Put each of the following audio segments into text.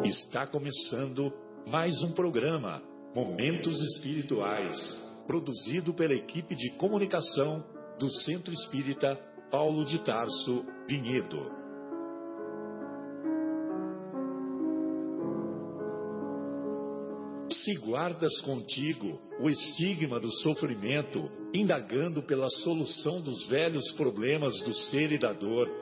Está começando mais um programa Momentos Espirituais, produzido pela equipe de comunicação do Centro Espírita Paulo de Tarso Vinhedo. Se guardas contigo o estigma do sofrimento, indagando pela solução dos velhos problemas do ser e da dor,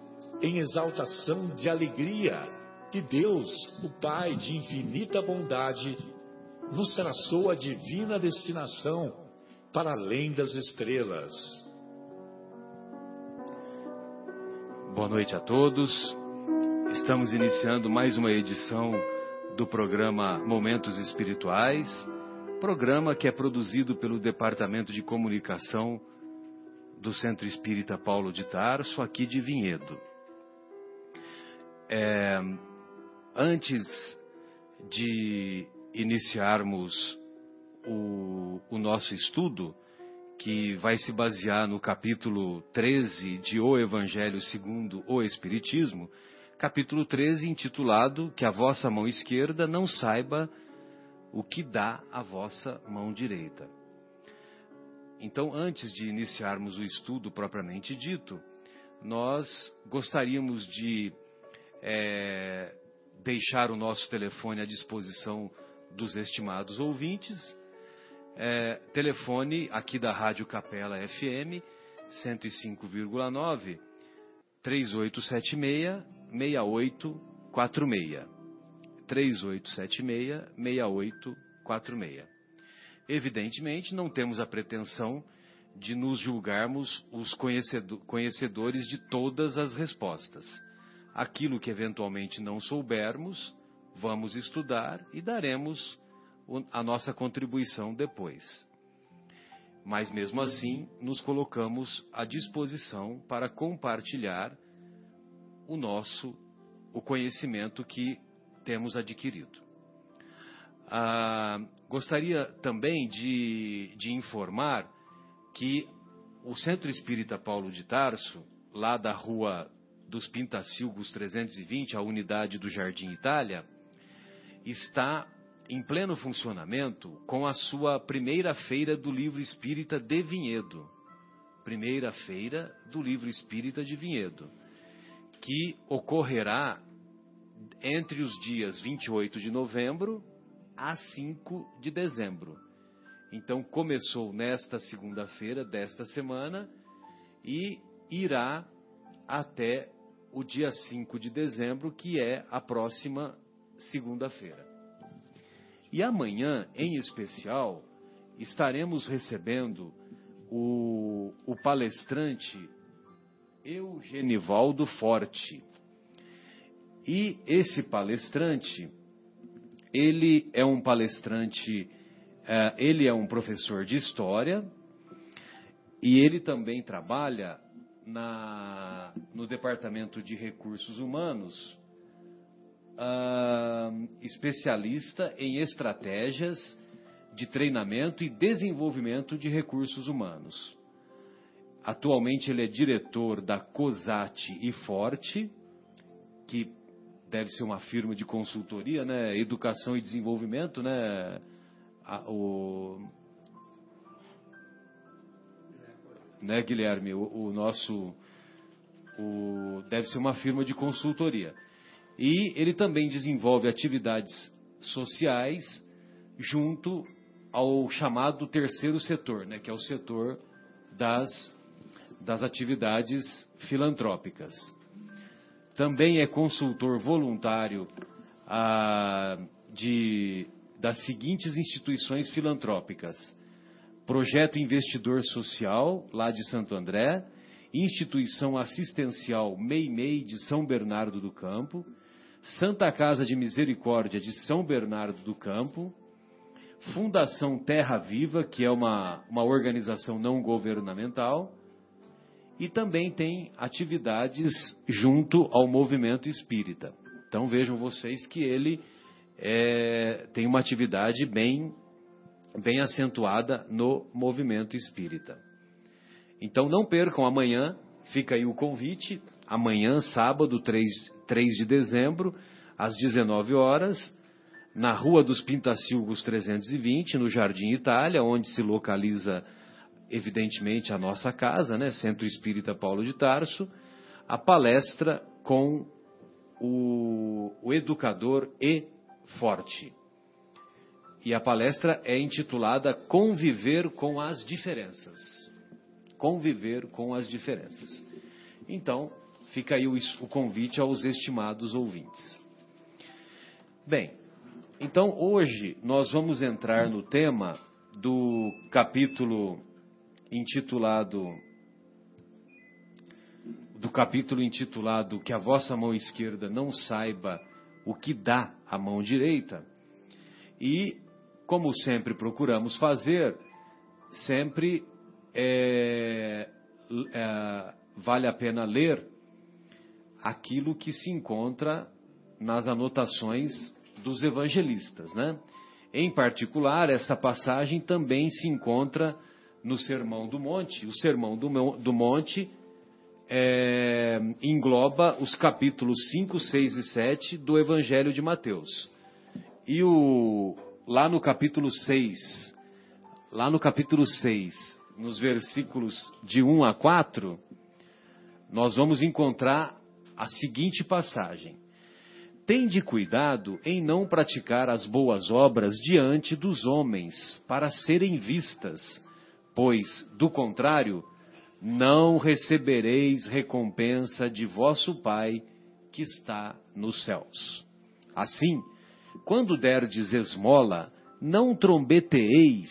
em exaltação de alegria que Deus, o Pai de infinita bondade, nos traçou a divina destinação para além das estrelas. Boa noite a todos. Estamos iniciando mais uma edição do programa Momentos Espirituais, programa que é produzido pelo Departamento de Comunicação do Centro Espírita Paulo de Tarso, aqui de Vinhedo. É, antes de iniciarmos o, o nosso estudo, que vai se basear no capítulo 13 de O Evangelho segundo o Espiritismo, capítulo 13, intitulado Que a vossa mão esquerda não saiba o que dá a vossa mão direita. Então, antes de iniciarmos o estudo propriamente dito, nós gostaríamos de é, deixar o nosso telefone à disposição dos estimados ouvintes. É, telefone aqui da Rádio Capela FM 105,9 3876 6846. 3876 6846. Evidentemente, não temos a pretensão de nos julgarmos os conhecedores de todas as respostas. Aquilo que eventualmente não soubermos, vamos estudar e daremos a nossa contribuição depois. Mas mesmo assim, nos colocamos à disposição para compartilhar o nosso o conhecimento que temos adquirido. Ah, gostaria também de, de informar que o Centro Espírita Paulo de Tarso, lá da rua dos Pintacilgos 320, a unidade do Jardim Itália, está em pleno funcionamento com a sua primeira feira do livro espírita de Vinhedo. Primeira feira do livro espírita de Vinhedo que ocorrerá entre os dias 28 de novembro a 5 de dezembro. Então, começou nesta segunda-feira desta semana e irá até o dia 5 de dezembro, que é a próxima segunda-feira. E amanhã, em especial, estaremos recebendo o, o palestrante Eugenivaldo Forte. E esse palestrante, ele é um palestrante, uh, ele é um professor de história e ele também trabalha na, no Departamento de Recursos Humanos, uh, especialista em estratégias de treinamento e desenvolvimento de recursos humanos. Atualmente ele é diretor da COSAT e Forte, que deve ser uma firma de consultoria, né? Educação e desenvolvimento, né? A, o, né, Guilherme? O, o nosso o, deve ser uma firma de consultoria. E ele também desenvolve atividades sociais junto ao chamado terceiro setor, né, que é o setor das das atividades filantrópicas. Também é consultor voluntário ah, de, das seguintes instituições filantrópicas: Projeto Investidor Social, lá de Santo André, Instituição Assistencial Meimei de São Bernardo do Campo, Santa Casa de Misericórdia de São Bernardo do Campo, Fundação Terra Viva, que é uma, uma organização não governamental, e também tem atividades junto ao movimento espírita. Então vejam vocês que ele é, tem uma atividade bem, bem acentuada no movimento espírita. Então não percam amanhã, fica aí o convite, amanhã, sábado, 3, 3 de dezembro, às 19 horas, na Rua dos Pintacilgos 320, no Jardim Itália, onde se localiza, evidentemente, a nossa casa, né, Centro Espírita Paulo de Tarso, a palestra com o, o educador E. Forte. E a palestra é intitulada Conviver com as Diferenças. Conviver com as Diferenças. Então, fica aí o, o convite aos estimados ouvintes. Bem, então hoje nós vamos entrar no tema do capítulo intitulado do capítulo intitulado Que a vossa mão esquerda não saiba o que dá a mão direita. E, como sempre procuramos fazer, sempre é, é, vale a pena ler aquilo que se encontra nas anotações dos evangelistas, né? Em particular, esta passagem também se encontra no Sermão do Monte. O Sermão do, Monte é, engloba os capítulos 5, 6 e 7 do Evangelho de Mateus. E o, lá no capítulo 6, lá no capítulo 6, nos versículos de 1 a 4, nós vamos encontrar a seguinte passagem: Tende cuidado em não praticar as boas obras diante dos homens, para serem vistas, pois, do contrário, não recebereis recompensa de vosso Pai que está nos céus. Assim, quando derdes esmola, não trombeteeis,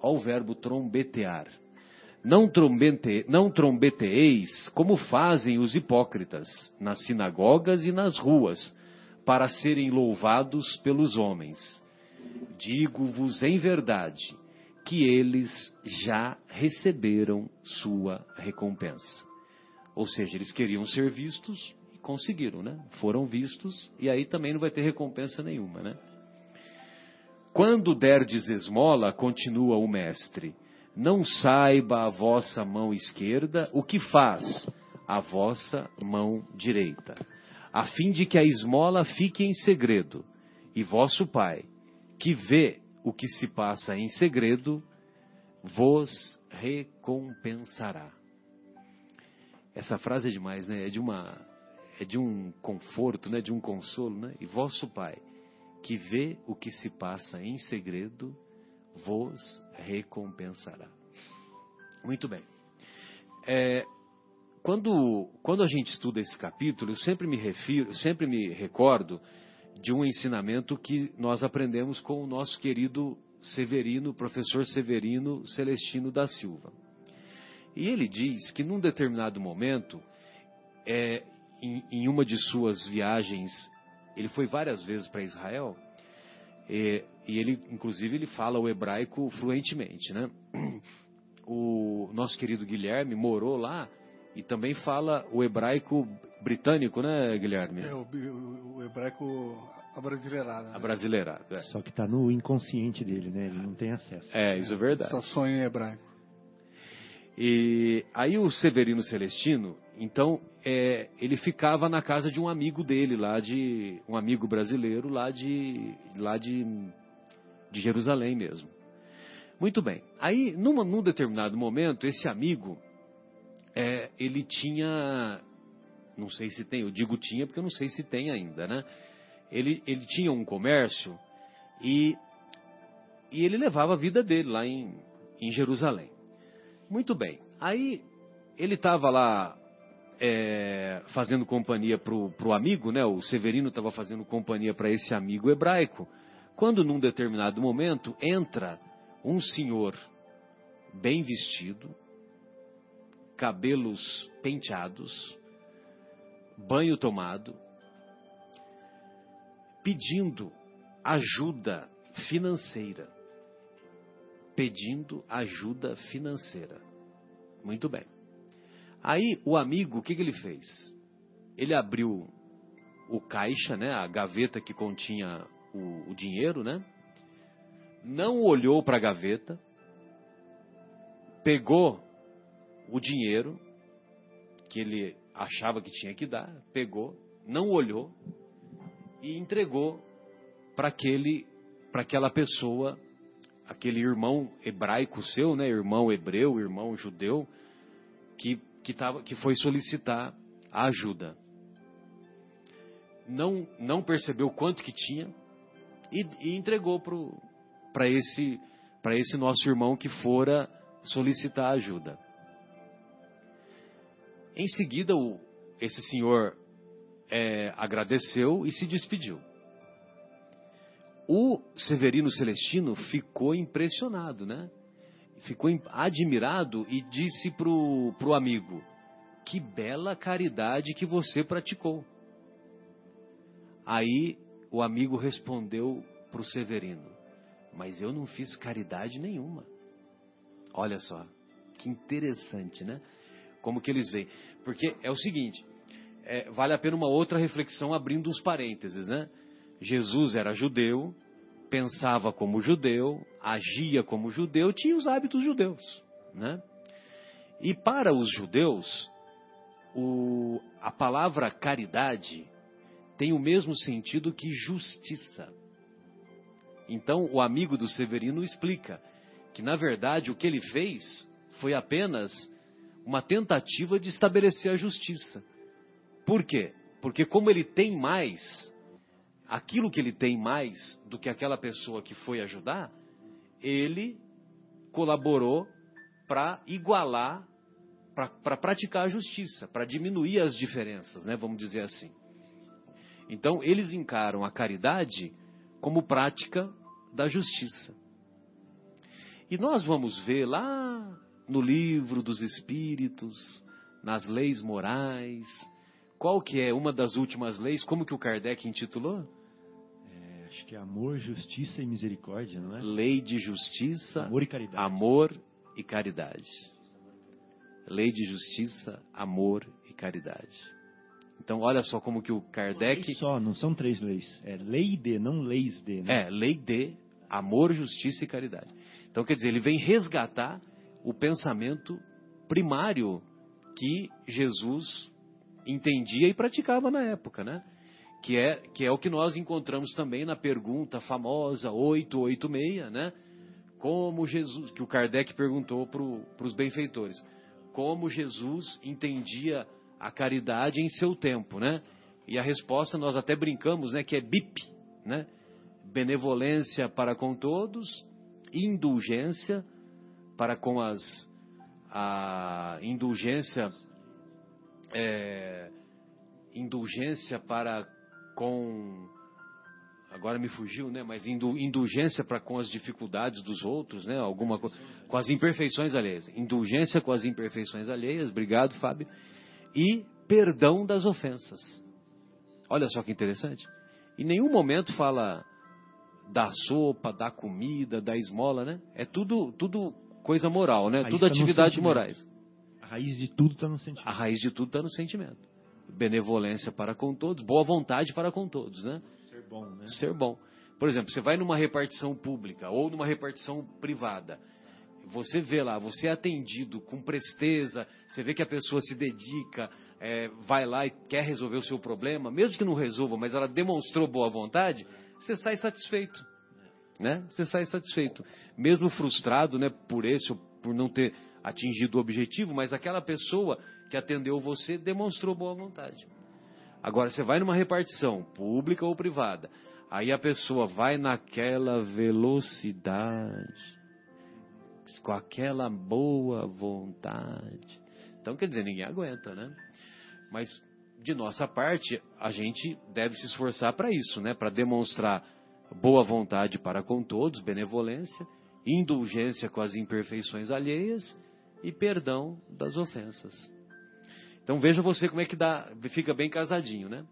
ao verbo trombetear, não, trombete, não trombeteeis como fazem os hipócritas nas sinagogas e nas ruas, para serem louvados pelos homens. Digo-vos em verdade que eles já receberam sua recompensa. Ou seja, eles queriam ser vistos conseguiram, né? Foram vistos e aí também não vai ter recompensa nenhuma, né? Quando derdes esmola, continua o mestre, não saiba a vossa mão esquerda o que faz a vossa mão direita, a fim de que a esmola fique em segredo, e vosso Pai, que vê o que se passa em segredo, vos recompensará. Essa frase é demais, né? É de uma é de um conforto, né? De um consolo, né? E vosso Pai, que vê o que se passa em segredo, vos recompensará. Muito bem. É, quando, quando a gente estuda esse capítulo, eu sempre me refiro, sempre me recordo de um ensinamento que nós aprendemos com o nosso querido Severino, professor Severino Celestino da Silva. E ele diz que num determinado momento, é, em, em, uma de suas viagens, ele foi várias vezes para Israel, e, e, ele, inclusive, ele fala o hebraico fluentemente, né? O nosso querido Guilherme morou lá e também fala o hebraico britânico, né, Guilherme? É, o, o, o hebraico abrasileirado. Né? Abrasileirado, é. Só que está no inconsciente dele, né? Ele não tem acesso. É, isso é verdade. Só sonha em hebraico. E aí o Severino Celestino, então, é, ele ficava na casa de um amigo dele lá de um amigo brasileiro lá de lá de, de Jerusalém mesmo. Muito bem. Aí, numa, num determinado momento, esse amigo, é, ele tinha, não sei se tem, eu digo tinha porque eu não sei se tem ainda, né? Ele, ele tinha um comércio e, e ele levava a vida dele lá em, em Jerusalém. Muito bem. Aí ele estava lá é, fazendo companhia para o amigo, né? O Severino estava fazendo companhia para esse amigo hebraico. Quando num determinado momento entra um senhor bem vestido, cabelos penteados, banho tomado, pedindo ajuda financeira. Pedindo ajuda financeira. Muito bem. Aí o amigo, o que, que ele fez? Ele abriu o caixa, né, a gaveta que continha o, o dinheiro, né? Não olhou para a gaveta, pegou o dinheiro que ele achava que tinha que dar, pegou, não olhou e entregou para aquele para aquela pessoa, aquele irmão hebraico seu, né, irmão hebreu, irmão judeu, que que tava, que foi solicitar a ajuda. Não não percebeu quanto que tinha e, e entregou para esse esse nosso irmão que fora solicitar ajuda. Em seguida, o, esse senhor é, agradeceu e se despediu. O Severino Celestino ficou impressionado, né? Ficou admirado e disse para o amigo: Que bela caridade que você praticou. Aí o amigo respondeu para o Severino: Mas eu não fiz caridade nenhuma. Olha só, que interessante, né? Como que eles veem. Porque é o seguinte, é, vale a pena uma outra reflexão abrindo uns parênteses, né? Jesus era judeu, pensava como judeu, agia como judeu, tinha os hábitos judeus, né? E para os judeus, o, a palavra caridade tem o mesmo sentido que justiça. Então, o amigo do Severino explica que, na verdade, o que ele fez foi apenas uma tentativa de estabelecer a justiça. Por quê? Porque como ele tem mais, aquilo que ele tem mais do que aquela pessoa que foi ajudar, ele colaborou para igualar, para pra praticar a justiça, para diminuir as diferenças, né, vamos dizer assim. Então, eles encaram a caridade como prática da justiça. E nós vamos ver lá no livro dos Espíritos, nas leis morais. Qual que é uma das últimas leis? Como que o Kardec intitulou? É, acho que é amor, justiça e misericórdia, não é? Lei de justiça, amor e caridade. Amor e caridade. Lei de justiça, amor e caridade. Então, olha só como que o Kardec. Só, não são três leis. É lei de, não leis de. Né? É, lei de amor, justiça e caridade. Então, quer dizer, ele vem resgatar o pensamento primário que Jesus entendia e praticava na época, né? Que é, que é o que nós encontramos também na pergunta famosa 886, né? Como Jesus, que o Kardec perguntou para os benfeitores, como Jesus entendia a caridade em seu tempo, né? E a resposta nós até brincamos, né? Que é BIP, né? Benevolência para com todos, indulgência para com as a indulgência é, indulgência para com agora me fugiu, né? Mas indulgência para com as dificuldades dos outros, né? Alguma com as imperfeições alheias, indulgência com as imperfeições alheias. Obrigado, Fábio. E perdão das ofensas. Olha só que interessante. Em nenhum momento fala da sopa, da comida, da esmola, né? É tudo tudo coisa moral, né? Tudo tá atividades morais. A raiz de tudo está no sentimento. A raiz de tudo está no sentimento. Benevolência para com todos, boa vontade para com todos, né? Ser bom, né? Ser bom. Por exemplo, você vai numa repartição pública ou numa repartição privada. Você vê lá, você é atendido com presteza, você vê que a pessoa se dedica, é, vai lá e quer resolver o seu problema, mesmo que não resolva, mas ela demonstrou boa vontade, você sai satisfeito né? Você sai satisfeito, mesmo frustrado, né, por esse ou por não ter atingido o objetivo, mas aquela pessoa que atendeu você demonstrou boa vontade. Agora você vai numa repartição, pública ou privada, aí a pessoa vai naquela velocidade, com aquela boa vontade. Então, quer dizer, ninguém aguenta, né? Mas de nossa parte, a gente deve se esforçar para isso, né? Para demonstrar boa vontade para com todos, benevolência, indulgência com as imperfeições alheias e perdão das ofensas. Então veja você como é que dá, fica bem casadinho, né?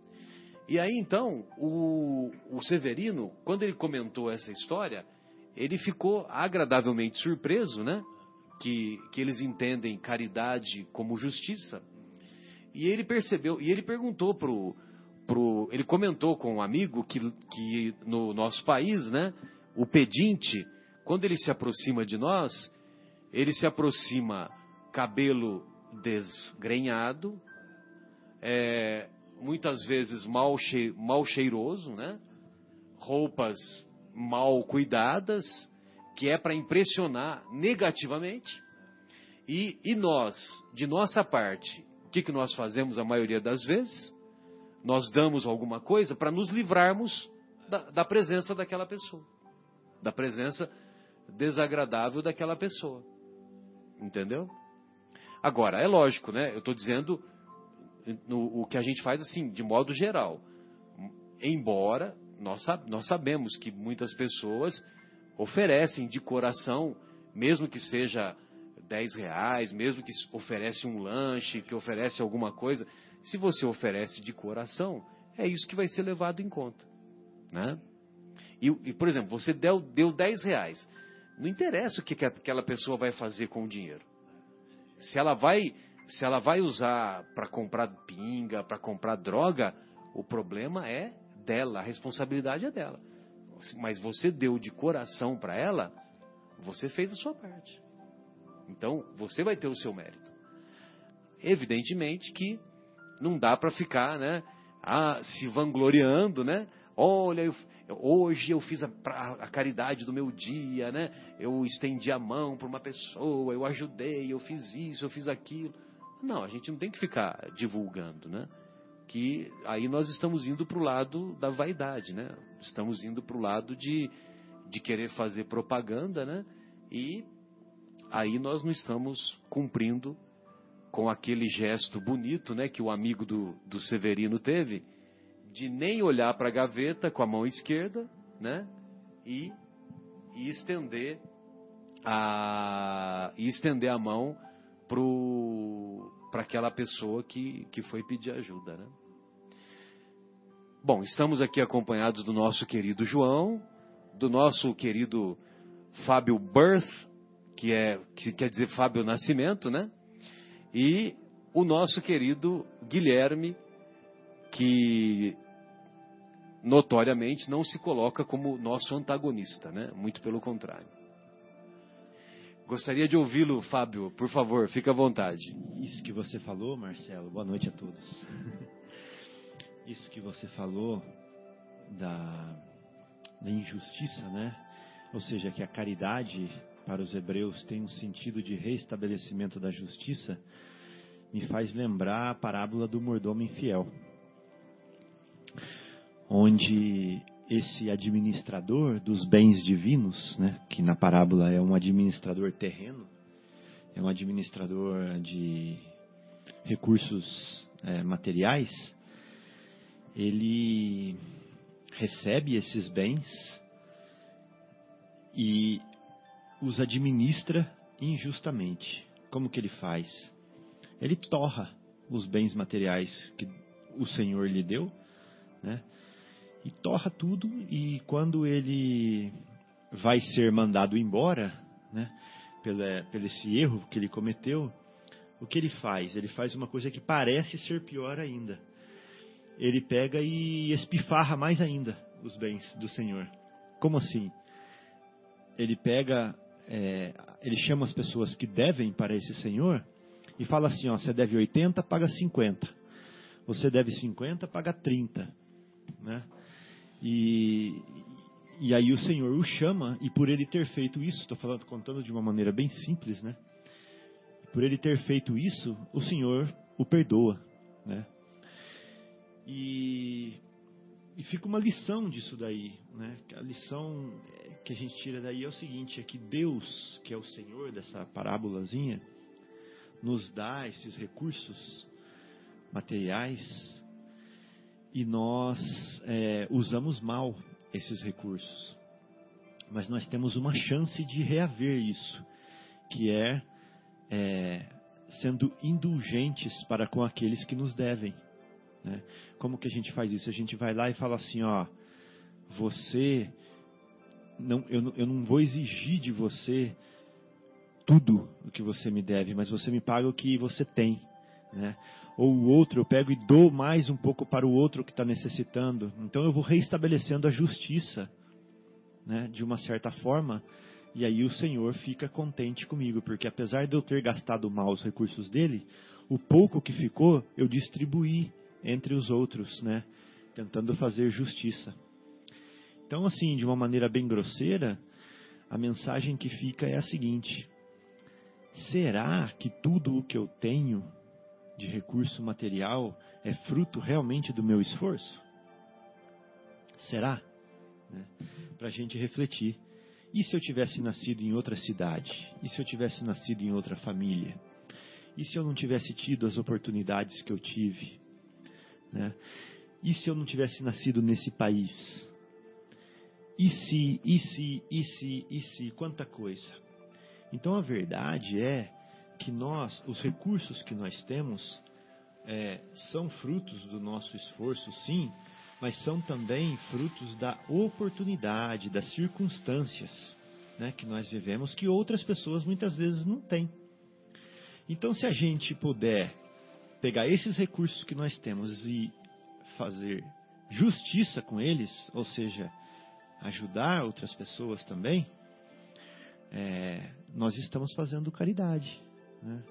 E aí então, o, o Severino, quando ele comentou essa história, ele ficou agradavelmente surpreso, né? Que, que eles entendem caridade como justiça. E ele percebeu, e ele perguntou pro, pro ele comentou com um amigo que, que no nosso país, né? O pedinte, quando ele se aproxima de nós, ele se aproxima cabelo desgrenhado, é, muitas vezes mal, che mal cheiroso, né? roupas mal cuidadas, que é para impressionar negativamente. E, e, nós, de nossa parte, o que, que nós fazemos a maioria das vezes? Nós damos alguma coisa para nos livrarmos da, da presença daquela pessoa, da presença desagradável daquela pessoa. Entendeu? Agora, é lógico, né? Eu estou dizendo no, o que a gente faz assim, de modo geral. Embora nós, nós sabemos que muitas pessoas oferecem de coração, mesmo que seja 10 reais, mesmo que oferece um lanche, que oferece alguma coisa, se você oferece de coração, é isso que vai ser levado em conta. Né? E, e por exemplo, você deu, deu 10 reais. Não interessa o que, que aquela pessoa vai fazer com o dinheiro. Se ela vai se ela vai usar para comprar pinga, para comprar droga, o problema é dela, a responsabilidade é dela. Mas você deu de coração para ela, você fez a sua parte. Então, você vai ter o seu mérito. Evidentemente que não dá para ficar, né, ah, se vangloriando, né? Olha, eu, hoje eu fiz a, a, caridade do meu dia, né? Eu estendi a mão para uma pessoa, eu ajudei, eu fiz isso, eu fiz aquilo. Não, a gente não tem que ficar divulgando, né? Que aí nós estamos indo para o lado da vaidade, né? Estamos indo para o lado de, de querer fazer propaganda, né? E aí nós não estamos cumprindo com aquele gesto bonito, né? Que o amigo do, do Severino teve, de nem olhar para a gaveta com a mão esquerda, né? E, e estender a e estender a mão para aquela pessoa que, que foi pedir ajuda. Né? Bom, estamos aqui acompanhados do nosso querido João, do nosso querido Fábio Birth, que, é, que quer dizer Fábio Nascimento, né? E o nosso querido Guilherme, que notoriamente não se coloca como nosso antagonista, né? Muito pelo contrário. Gostaria de ouvi-lo, Fábio, por favor, fique à vontade. Isso que você falou, Marcelo, boa noite a todos. Isso que você falou da, da injustiça, né? Ou seja, que a caridade para os hebreus tem um sentido de reestabelecimento da justiça, me faz lembrar a parábola do mordomo infiel, onde esse administrador dos bens divinos, né, que na parábola é um administrador terreno, é um administrador de recursos é, materiais, ele recebe esses bens e os administra injustamente. Como que ele faz? Ele torra os bens materiais que o Senhor lhe deu, né? E torra tudo e quando ele vai ser mandado embora, né, pelo, pelo esse erro que ele cometeu, o que ele faz? Ele faz uma coisa que parece ser pior ainda. Ele pega e espifarra mais ainda os bens do Senhor. Como assim? Ele pega, é, ele chama as pessoas que devem para esse Senhor e fala assim: ó, você deve 80, paga 50. Você deve 50, paga 30. Né? E, e aí o Senhor o chama, e por ele ter feito isso, estou falando, contando de uma maneira bem simples, né? Por ele ter feito isso, o Senhor o perdoa, né? E, e fica uma lição disso daí, né? A lição que a gente tira daí é o seguinte, é que Deus, que é o Senhor dessa parábolazinha, nos dá esses recursos materiais e nós é, usamos mal esses recursos. Mas nós temos uma chance de reaver isso, que é, é sendo indulgentes para com aqueles que nos devem. Né? Como que a gente faz isso? A gente vai lá e fala assim, ó, você, não, eu, eu não vou exigir de você tudo o que você me deve, mas você me paga o que você tem, né? Ou o outro, eu pego e dou mais um pouco para o outro que está necessitando. Então eu vou reestabelecendo a justiça, né? De uma certa forma, e aí o Senhor fica contente comigo, porque apesar de eu ter gastado mal os recursos dele, o pouco que ficou eu distribuí entre os outros, né? Tentando fazer justiça. Então, assim, de uma maneira bem grosseira, a mensagem que fica é a seguinte: será que tudo o que eu tenho de recurso material é fruto realmente do meu esforço? Será? Né? Para a gente refletir. E se eu tivesse nascido em outra cidade? E se eu tivesse nascido em outra família? E se eu não tivesse tido as oportunidades que eu tive? Né? E se eu não tivesse nascido nesse país? E se, e se, e se, e se, quanta coisa. Então a verdade é que nós, os recursos que nós temos, é, são frutos do nosso esforço, sim, mas são também frutos da oportunidade, das circunstâncias né, que nós vivemos, que outras pessoas muitas vezes não têm. Então, se a gente puder pegar esses recursos que nós temos e fazer justiça com eles, ou seja, ajudar outras pessoas também, é, nós estamos fazendo caridade. Né?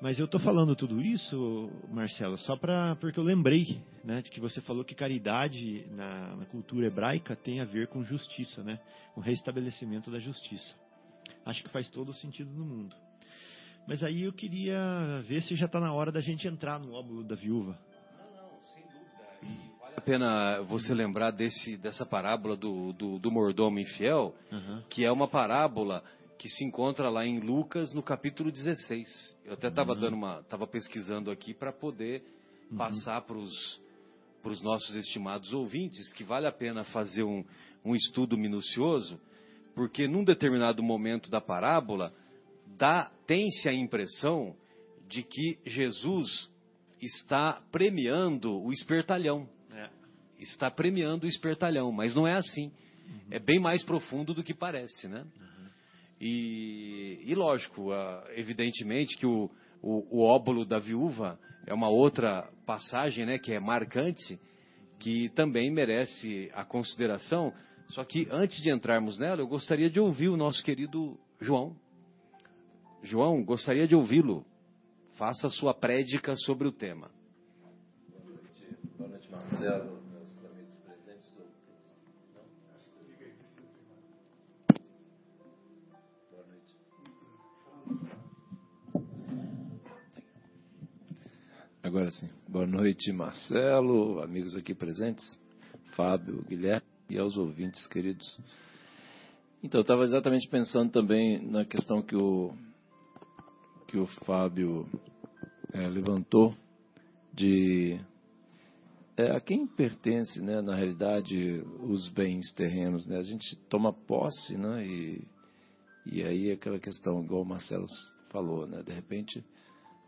Mas eu estou falando tudo isso, Marcelo, só para porque eu lembrei, né, de que você falou que caridade na, na, cultura hebraica tem a ver com justiça, né, com restabelecimento da justiça. Acho que faz todo o sentido no mundo. Mas aí eu queria ver se já está na hora da gente entrar no óbolo da viúva. Não, não, sem dúvida. Vale a pena você lembrar desse, dessa parábola do, do, do mordomo infiel, uhum. que é uma parábola que se encontra lá em Lucas no capítulo 16. Eu até estava uhum. dando uma, estava pesquisando aqui para poder uhum. passar para os para os nossos estimados ouvintes que vale a pena fazer um, um estudo minucioso, porque num determinado momento da parábola dá tem-se a impressão de que Jesus está premiando o espertalhão. É. Está premiando o espertalhão, mas não é assim. Uhum. É bem mais profundo do que parece, né? E, e lógico, evidentemente que o, o, o óbolo da viúva é uma outra passagem né, que é marcante, que também merece a consideração. Só que antes de entrarmos nela, eu gostaria de ouvir o nosso querido João. João, gostaria de ouvi-lo. Faça sua prédica sobre o tema. Boa noite, Boa noite Marcelo. Agora sim. Boa noite, Marcelo, amigos aqui presentes, Fábio, Guilherme e aos ouvintes queridos. Então, eu estava exatamente pensando também na questão que o, que o Fábio é, levantou de é, a quem pertence, né, na realidade, os bens terrenos. Né? A gente toma posse, né, e, e aí é aquela questão, igual o Marcelo falou, né, de repente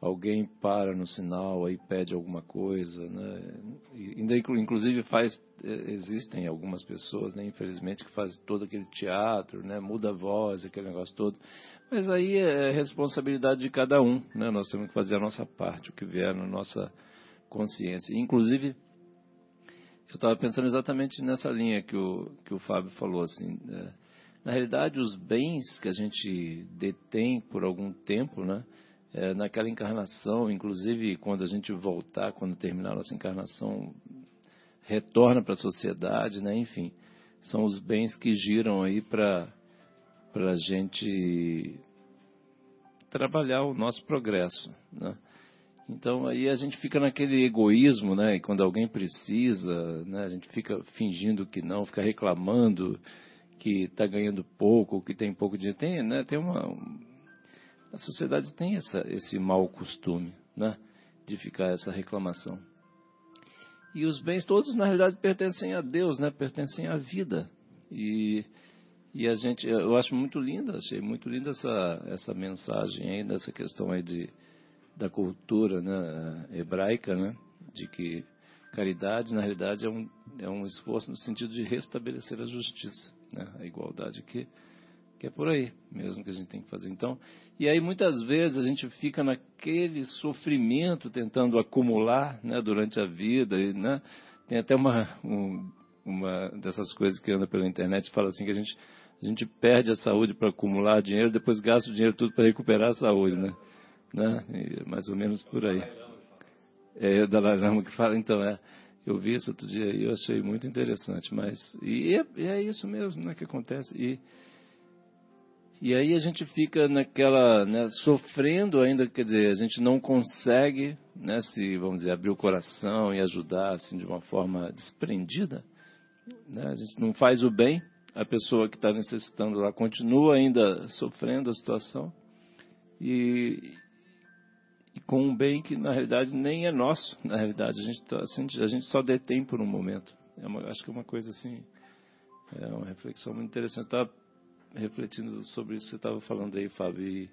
alguém para no sinal aí pede alguma coisa, né? inclusive faz é, existem algumas pessoas, né, infelizmente que fazem todo aquele teatro, né, muda a voz, aquele negócio todo. Mas aí é responsabilidade de cada um, né? Nós temos que fazer a nossa parte, o que vier na nossa consciência. Inclusive eu estava pensando exatamente nessa linha que o que o Fábio falou assim, né? na realidade os bens que a gente detém por algum tempo, né? É, naquela encarnação, inclusive quando a gente voltar, quando terminar a nossa encarnação, retorna para a sociedade, né? enfim, são os bens que giram aí para a gente trabalhar o nosso progresso. Né? Então aí a gente fica naquele egoísmo, né? E quando alguém precisa, né? A gente fica fingindo que não, fica reclamando que está ganhando pouco, que tem pouco dinheiro. Tem, né? Tem uma, a sociedade tem essa, esse mau costume, né? De ficar essa reclamação. E os bens todos, na realidade, pertencem a Deus, né? Pertencem à vida. E, e a gente, eu acho muito linda, achei muito linda essa, essa mensagem aí, dessa questão aí de, da cultura né, hebraica, né? de que caridade, na realidade, é um, é um esforço no sentido de restabelecer a justiça, né? a igualdade que, que é por aí mesmo que a gente tem que fazer. Então, e aí muitas vezes a gente fica naquele sofrimento tentando acumular né, durante a vida, e, né? tem até uma, um, uma dessas coisas que anda pela internet fala assim que a gente a gente perde a saúde para acumular dinheiro, depois gasta o dinheiro tudo para recuperar a saúde, né? né? E mais ou menos por aí. É o Dalai Lama que fala, então, é. Eu vi isso outro dia e eu achei muito interessante, mas e é, é, isso mesmo, né, que acontece. E e aí a gente fica naquela, né, sofrendo ainda, quer dizer, a gente não consegue, né, se vamos dizer, abrir o coração e ajudar assim de uma forma desprendida, né? A gente não faz o bem, a pessoa que está necessitando lá continua ainda sofrendo a situação e, e, com um bem que na realidade nem é nosso, na realidade a gente, tá, assim, a gente só detém por um momento. É uma, acho que é uma coisa assim, é uma reflexão muito interessante. Eu refletindo sobre isso que você estava falando aí, Fábio. E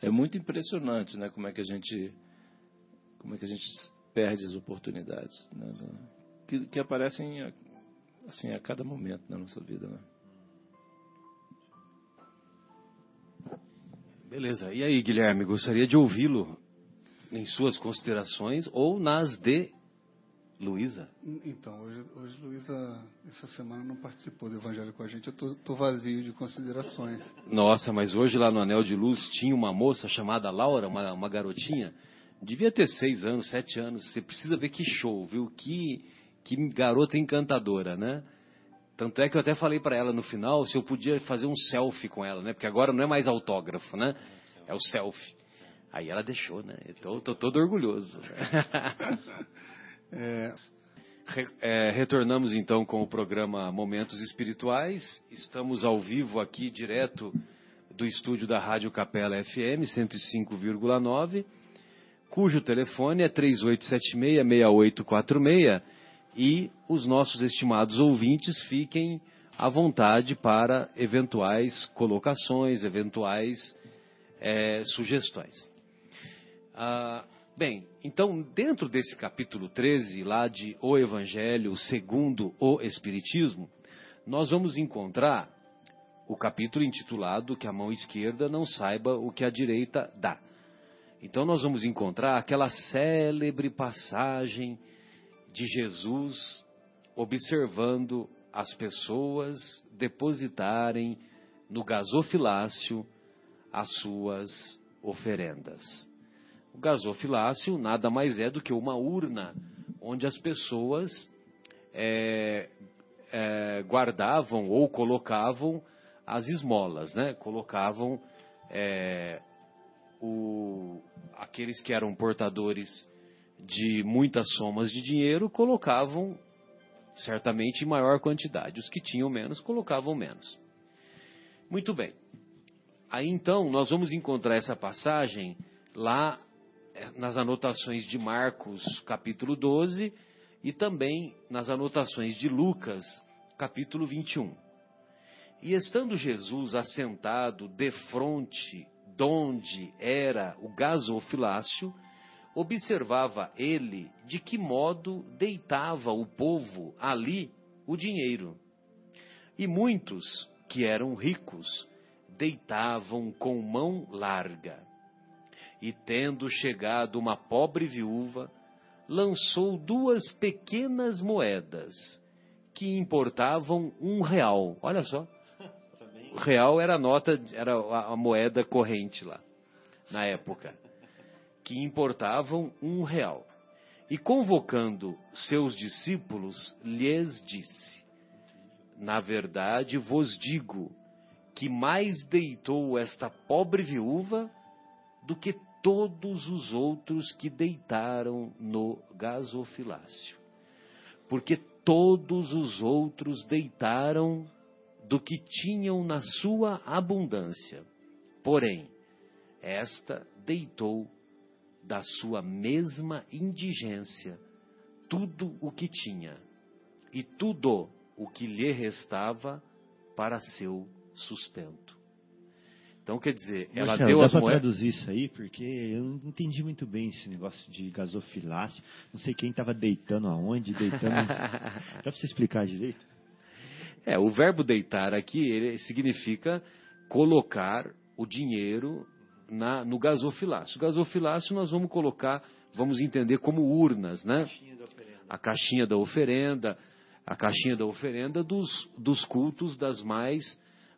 é muito impressionante, né, como é que a gente, como é que a gente perde as oportunidades, né, que, que aparecem assim a cada momento na nossa vida, né? Beleza. E aí, Guilherme, gostaria de ouvi-lo em suas considerações ou nas de Luísa? Então, hoje, hoje Luísa, essa semana não participou do Evangelho com a gente. Eu tô, tô, vazio de considerações. Nossa, mas hoje lá no Anel de Luz tinha uma moça chamada Laura, uma, uma garotinha. Devia ter seis anos, sete anos. Você precisa ver que show, viu? Que que garota encantadora, né? Tanto é que eu até falei para ela no final se eu podia fazer um selfie com ela, né? Porque agora não é mais autógrafo, né? É o selfie. Aí ela deixou, né? Eu tô, tô todo orgulhoso. é... É, retornamos então com o programa Momentos Espirituais. Estamos ao vivo aqui, direto do estúdio da Rádio Capela FM 105,9, cujo telefone é 3876-6846 e os nossos estimados ouvintes fiquem à vontade para eventuais colocações, eventuais é, sugestões. Ah, bem, então, dentro desse capítulo 13, lá de O Evangelho segundo o Espiritismo, nós vamos encontrar o capítulo intitulado Que a mão esquerda não saiba o que a direita dá. Então, nós vamos encontrar aquela célebre passagem de Jesus observando as pessoas depositarem no gasofilácio as suas oferendas. O gasofilácio nada mais é do que uma urna onde as pessoas é, é, guardavam ou colocavam as esmolas, né? Colocavam é, o, aqueles que eram portadores de muitas somas de dinheiro colocavam certamente em maior quantidade. Os que tinham menos colocavam menos. Muito bem. Aí então nós vamos encontrar essa passagem lá nas anotações de Marcos, capítulo 12, e também nas anotações de Lucas, capítulo 21. E estando Jesus assentado defronte donde era o gasofilácio, observava ele de que modo deitava o povo ali o dinheiro. E muitos que eram ricos deitavam com mão larga. E tendo chegado uma pobre viúva, lançou duas pequenas moedas que importavam um real. Olha só. O real era a nota, era a moeda corrente lá, na época que importavam um real. E convocando seus discípulos, lhes disse: Na verdade vos digo que mais deitou esta pobre viúva do que todos os outros que deitaram no gasofilácio. Porque todos os outros deitaram do que tinham na sua abundância. Porém, esta deitou da sua mesma indigência tudo o que tinha e tudo o que lhe restava para seu sustento. Então, quer dizer, ela Marcelo, deu as moedas. traduzir isso aí? Porque eu não entendi muito bem esse negócio de gasofilácio. Não sei quem estava deitando aonde, deitando... Dá pra você explicar direito? É, o verbo deitar aqui ele significa colocar o dinheiro na, no gasofilácio. O gasofilácio nós vamos colocar, vamos entender como urnas, né? A caixinha da oferenda, a caixinha da oferenda dos, dos cultos das mais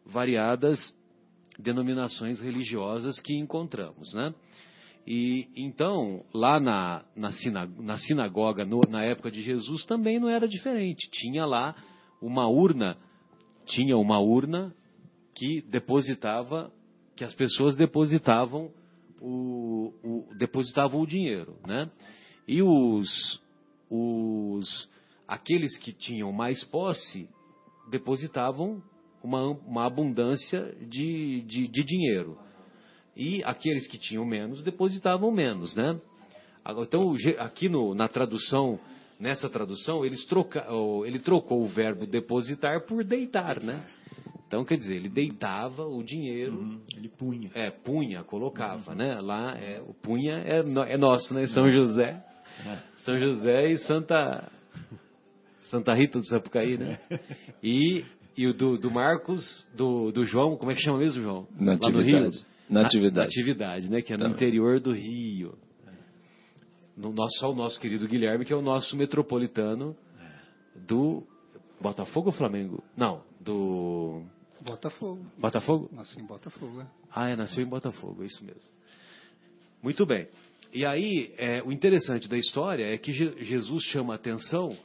variadas denominações religiosas que encontramos, né? E então, lá na, na, sina- na sinagoga, no- na época de Jesus, também não era diferente. Tinha lá uma urna, tinha uma urna que depositava, que as pessoas depositavam o, o- depositavam o dinheiro, né? E os, os aqueles que tinham mais posse depositavam uma, uma abundância de, de, de dinheiro. E aqueles que tinham menos depositavam menos, né? Então, aqui no- na tradução, nessa tradução, eles troca, ele trocou o verbo depositar por deitar, né? Então, quer dizer, ele deitava o dinheiro, Uhum, Ele punha. é, punha, colocava, né? Lá, é, o punha é, é nosso, né? São José, São José e Santa, Santa Rita do Sapucaí, né? E, e o do, do Marcos, do, do João, como é que chama mesmo, João? Lá no Rio? Natividade. Natividade. Natividade, né? Que é no Também. interior do Rio. No nosso, só o nosso querido Guilherme, que é o nosso metropolitano do Botafogo ou Flamengo? Não, do Botafogo. Botafogo? Nasci em Botafogo, é. Ah, é, nasceu em Botafogo, é isso mesmo. Muito bem. E aí, é, o interessante da história é que Je- Jesus chama a atenção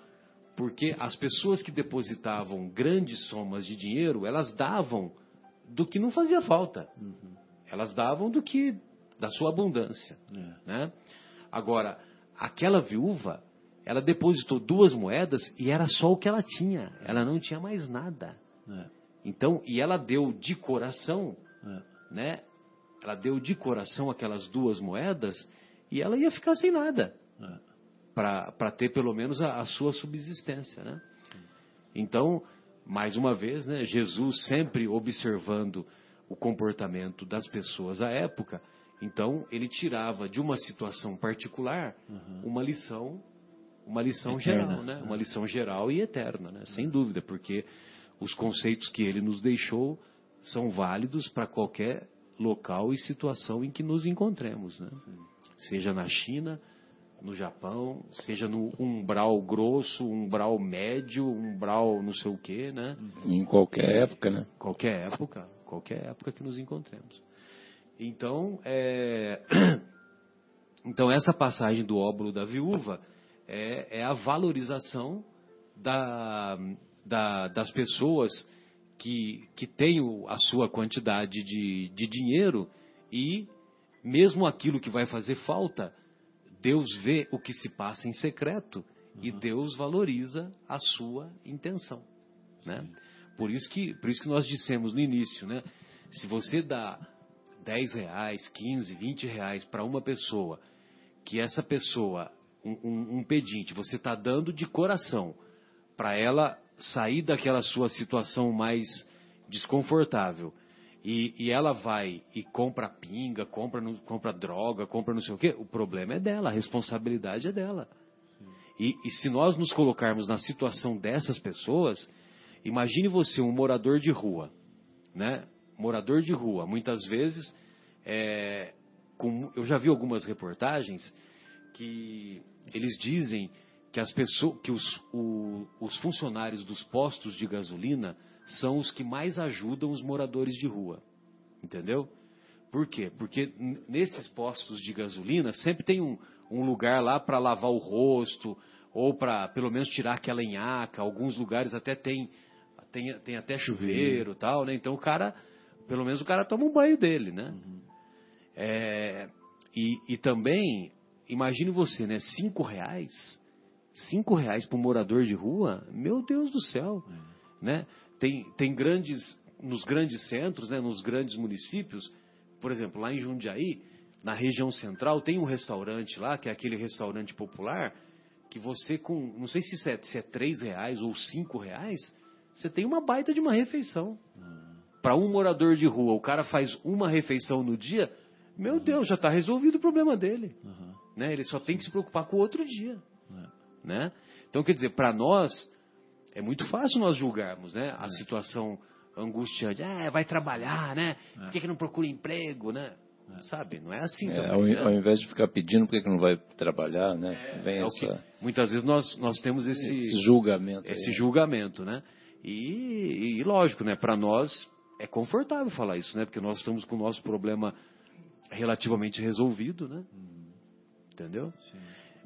porque as pessoas que depositavam grandes somas de dinheiro, elas davam do que não fazia falta. Elas davam do que da sua abundância, né? Agora, aquela viúva, ela depositou duas moedas e era só o que ela tinha. Ela não tinha mais nada. É, Então, e ela deu de coração, é. né? Ela deu de coração aquelas duas moedas e ela ia ficar sem nada É. para ter pelo menos a, a sua subsistência, né? Então, mais uma vez, né? Jesus sempre observando o comportamento das pessoas à época, então ele tirava de uma situação particular uma lição, uma lição Eterna. geral, né? Uma lição geral e eterna, né? Sem dúvida, porque os conceitos que ele nos deixou são válidos para qualquer local e situação em que nos encontremos, né? Seja na China, no Japão, seja no umbral grosso, umbral médio, umbral não sei o que, né? Em qualquer época, né? Qualquer época, qualquer época que nos encontremos. Então, é... então essa passagem do óbolo da viúva é, é a valorização da, da- das pessoas que, que têm a sua quantidade de, de dinheiro e mesmo aquilo que vai fazer falta, Deus vê o que se passa em secreto e Deus valoriza a sua intenção, né? Por isso que por isso que nós dissemos no início, né? Se você dá 10 reais, 15, 20 reais para uma pessoa, que essa pessoa, um, um- um pedinte, você está dando de coração para ela sair daquela sua situação mais desconfortável. E, e ela vai e compra pinga, compra, no- compra droga, compra não sei o quê, o problema é dela, a responsabilidade é dela. E, e se nós nos colocarmos na situação dessas pessoas, imagine você, um morador de rua, né? Morador de rua, muitas vezes, é, com- eu já vi algumas reportagens que eles dizem que as pessoas, que os, o- os funcionários dos postos de gasolina são os que mais ajudam os moradores de rua, entendeu? Por quê? Porque nesses postos de gasolina sempre tem um, um lugar lá para lavar o rosto ou para pelo menos tirar aquela enhaca. Alguns lugares até tem tem, tem até chuveiro, e tal, né? Então o cara, pelo menos o cara toma um banho dele, né? É, e, e também, imagine você, né? Cinco reais, cinco reais para um morador de rua, meu Deus do céu, né? Tem, tem grandes, nos grandes centros, né? Nos grandes municípios, por exemplo, lá em Jundiaí, na região central, tem um restaurante lá, que é aquele restaurante popular, que você com, não sei se é, se é três reais ou cinco reais, você tem uma baita de uma refeição. para um morador de rua, o cara faz uma refeição no dia, meu Deus, já está resolvido o problema dele. Aham. Né? Ele só tem que se preocupar com o outro dia. É. Né? Então, quer dizer, para nós, é muito fácil nós julgarmos né? a situação angustiante. Ah, vai trabalhar, né? Por que, que não procura emprego, né? Sabe? Não é assim É, também. ao, né? ao invés de ficar pedindo por que que não vai trabalhar, né? Vem É o que- essa, muitas vezes nós, nós temos esse, esse julgamento. esse aí. julgamento, né? E, e lógico, né? Para nós é confortável falar isso, né? Porque nós estamos com o nosso problema relativamente resolvido, né? Entendeu?